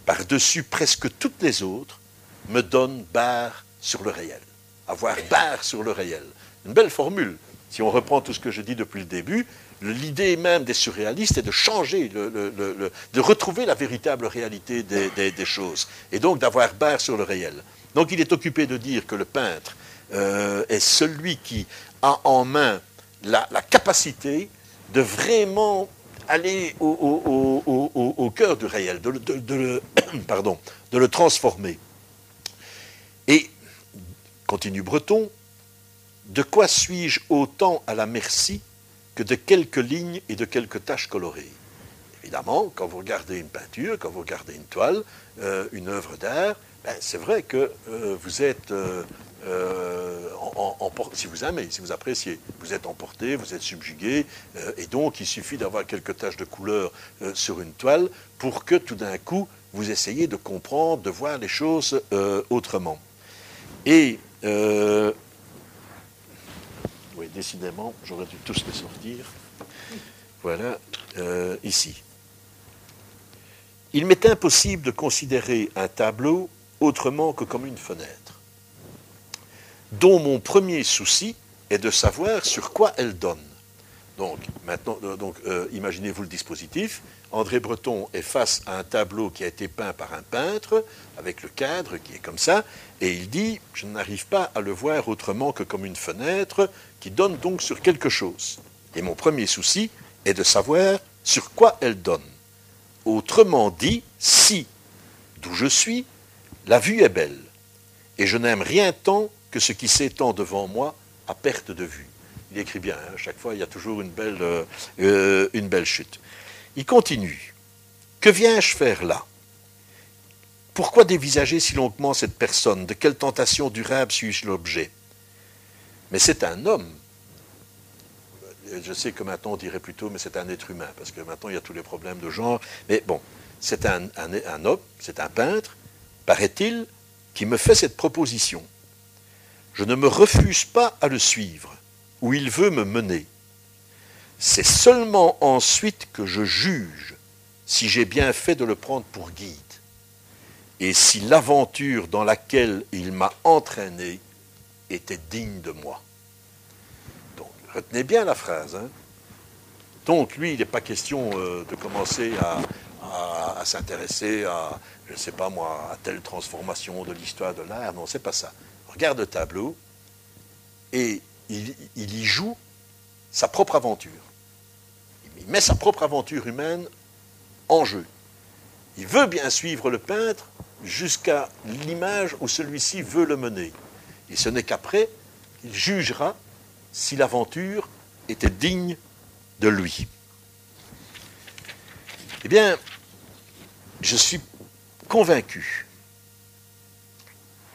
par-dessus presque toutes les autres, me donne barre sur le réel. Avoir barre sur le réel. Une belle formule. Si on reprend tout ce que je dis depuis le début, l'idée même des surréalistes est de changer, de retrouver la véritable réalité des, choses, et donc d'avoir barre sur le réel. Donc il est occupé de dire que le peintre euh, est celui qui a en main la, capacité de vraiment aller au, cœur du réel, de, le, pardon, de le transformer. Et, continue Breton, de quoi suis-je autant à la merci que de quelques lignes et de quelques taches colorées? Évidemment, quand vous regardez une peinture, quand vous regardez une toile, euh, une œuvre d'art, ben, c'est vrai que euh, vous êtes, euh, si vous aimez, si vous appréciez, vous êtes emporté, vous êtes subjugué, et donc il suffit d'avoir quelques taches de couleur sur une toile pour que tout d'un coup, vous essayiez de comprendre, de voir les choses autrement. Oui, décidément, j'aurais dû tous les sortir. Voilà, euh, ici. Il m'est impossible de considérer un tableau autrement que comme une fenêtre, dont mon premier souci est de savoir sur quoi elle donne. Donc, maintenant, euh, euh, imaginez-vous le dispositif. André Breton est face à un tableau qui a été peint par un peintre, avec le cadre qui est comme ça, et il dit Je n'arrive pas à le voir autrement que comme une fenêtre qui donne donc sur quelque chose. Et mon premier souci est de savoir sur quoi elle donne. Autrement dit, si, d'où je suis, la vue est belle, et je n'aime rien tant que ce qui s'étend devant moi à perte de vue. Il écrit bien, hein, à chaque fois il y a toujours une belle, euh, euh, une belle chute. Il continue. Que viens-je faire là? Pourquoi dévisager si longuement cette personne? De quelle tentation durable suis-je l'objet? Mais c'est un homme. Je sais que maintenant on dirait plutôt, mais c'est un être humain, parce que maintenant il y a tous les problèmes de genre. Mais bon, c'est un, homme, c'est un peintre, paraît-il, qui me fait cette proposition. Je ne me refuse pas à le suivre, où il veut me mener. C'est seulement ensuite que je juge si j'ai bien fait de le prendre pour guide, et si l'aventure dans laquelle il m'a entraîné était digne de moi. Donc, retenez bien la phrase. Hein. Donc, lui, il n'est pas question euh, de commencer à, s'intéresser à, je ne sais pas moi, à telle transformation de l'histoire de l'art. Non, c'est pas ça. Regarde le tableau et il, y joue sa propre aventure. Il met sa propre aventure humaine en jeu. Il veut bien suivre le peintre jusqu'à l'image où celui-ci veut le mener. Et ce n'est qu'après qu'il jugera si l'aventure était digne de lui. Eh bien, je suis convaincu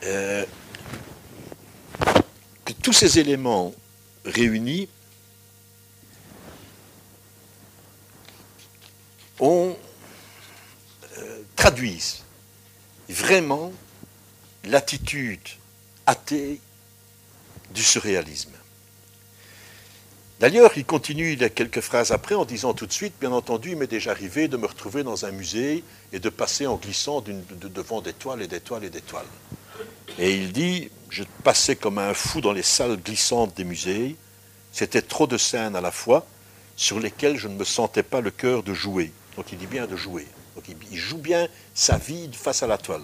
euh, que tous ces éléments réunis ont, euh, traduisent vraiment l'attitude athée du surréalisme. D'ailleurs, il continue quelques phrases après en disant tout de suite, bien entendu, il m'est déjà arrivé de me retrouver dans un musée et de passer en glissant devant des toiles et des toiles et des toiles. Et il dit, je passais comme un fou dans les salles glissantes des musées, c'était trop de scènes à la fois sur lesquelles je ne me sentais pas le cœur de jouer. Donc il dit bien de jouer. Donc il joue bien sa vie face à la toile.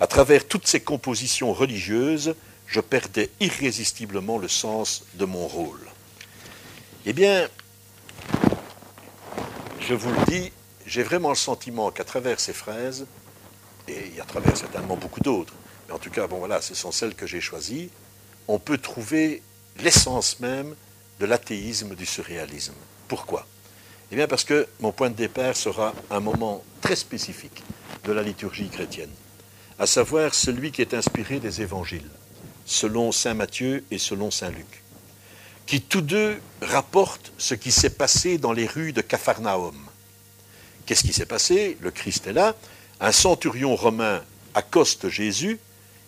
À travers toutes ces compositions religieuses, je perdais irrésistiblement le sens de mon rôle. Eh bien, je vous le dis, j'ai vraiment le sentiment qu'à travers ces phrases, et à travers certainement beaucoup d'autres, mais en tout cas, bon voilà, ce sont celles que j'ai choisies, on peut trouver l'essence même de l'athéisme du surréalisme. Pourquoi? Eh bien parce que mon point de départ sera un moment très spécifique de la liturgie chrétienne, à savoir celui qui est inspiré des évangiles, selon Saint Matthieu et selon Saint Luc qui tous deux rapportent ce qui s'est passé dans les rues de Capharnaüm. Qu'est-ce qui s'est passé? Le Christ est là. Un centurion romain accoste Jésus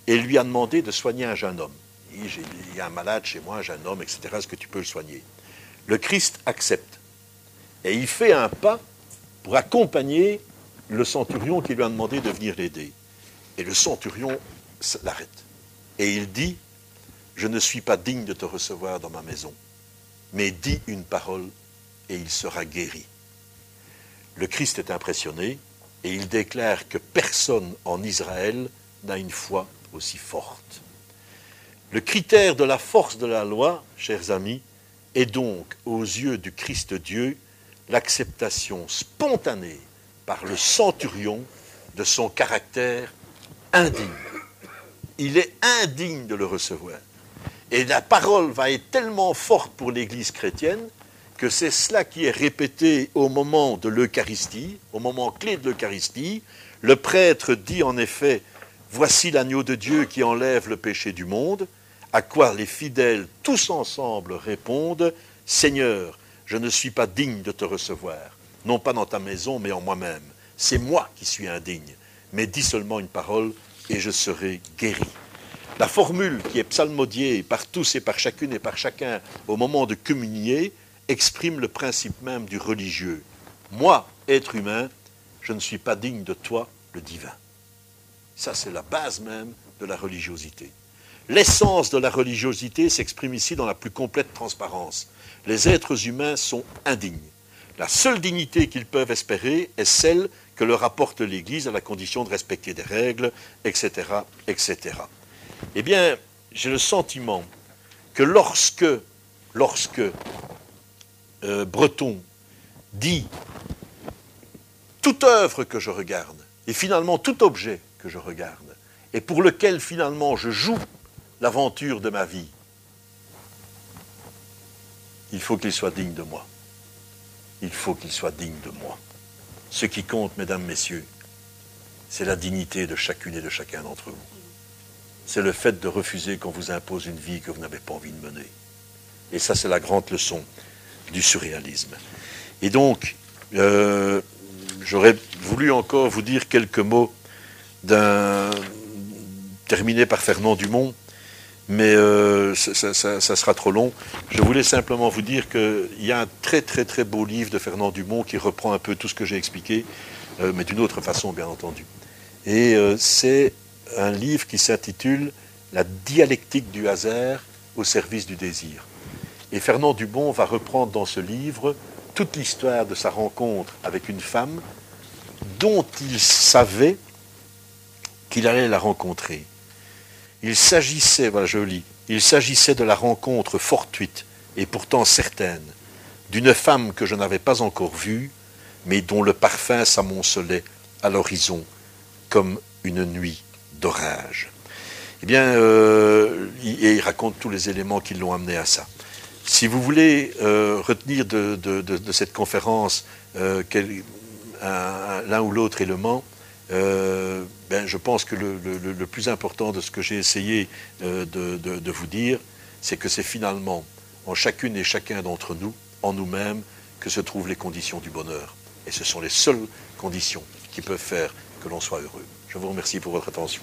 et lui a demandé de soigner un jeune homme. Il y a un malade chez moi, un jeune homme, etc. Est-ce que tu peux le soigner? Le Christ accepte. Et il fait un pas pour accompagner le centurion qui lui a demandé de venir l'aider. Et le centurion l'arrête. Et il dit, je ne suis pas digne de te recevoir dans ma maison, mais dis une parole et il sera guéri. Le Christ est impressionné et il déclare que personne en Israël n'a une foi aussi forte. Le critère de la force de la loi, chers amis, est donc, aux yeux du Christ Dieu, l'acceptation spontanée par le centurion de son caractère indigne. Il est indigne de le recevoir. Et la parole va être tellement forte pour l'Église chrétienne que c'est cela qui est répété au moment de l'Eucharistie, au moment clé de l'Eucharistie. Le prêtre dit en effet, Voici l'agneau de Dieu qui enlève le péché du monde, à quoi les fidèles tous ensemble répondent, Seigneur, je ne suis pas digne de te recevoir, non pas dans ta maison, mais en moi-même. C'est moi qui suis indigne, mais dis seulement une parole et je serai guéri. La formule qui est psalmodiée par tous et par chacune et par chacun au moment de communier exprime le principe même du religieux. Moi, être humain, je ne suis pas digne de toi, le divin. Ça, c'est la base même de la religiosité. L'essence de la religiosité s'exprime ici dans la plus complète transparence. Les êtres humains sont indignes. La seule dignité qu'ils peuvent espérer est celle que leur apporte l'Église à la condition de respecter des règles, etc., etc. Eh bien, j'ai le sentiment que lorsque, lorsque euh, Breton dit toute œuvre que je regarde, et finalement tout objet que je regarde, et pour lequel finalement je joue l'aventure de ma vie, il faut qu'il soit digne de moi. Il faut qu'il soit digne de moi. Ce qui compte, mesdames, messieurs, c'est la dignité de chacune et de chacun d'entre vous. C'est le fait de refuser qu'on vous impose une vie que vous n'avez pas envie de mener. Et ça, c'est la grande leçon du surréalisme. Et donc, euh, j'aurais voulu encore vous dire quelques mots d'un terminé par Fernand Dumont, mais euh, ça, sera trop long. Je voulais simplement vous dire qu'il y a un très très très beau livre de Fernand Dumont qui reprend un peu tout ce que j'ai expliqué, euh, mais d'une autre façon bien entendu. Et c'est un livre qui s'intitule La dialectique du hasard au service du désir. Et Fernand Dumont va reprendre dans ce livre toute l'histoire de sa rencontre avec une femme dont il savait qu'il allait la rencontrer. Il s'agissait, voilà je lis, il s'agissait de la rencontre fortuite et pourtant certaine d'une femme que je n'avais pas encore vue, mais dont le parfum s'amoncelait à l'horizon comme une nuit d'orage. Eh bien, euh, et il raconte tous les éléments qui l'ont amené à ça. Si vous voulez euh, retenir de, cette conférence euh, l'un ou l'autre élément, euh, ben, je pense que le, plus important de ce que j'ai essayé de, vous dire, c'est que c'est finalement en chacune et chacun d'entre nous, en nous-mêmes, que se trouvent les conditions du bonheur. Et ce sont les seules conditions qui peuvent faire que l'on soit heureux. Je vous remercie pour votre attention.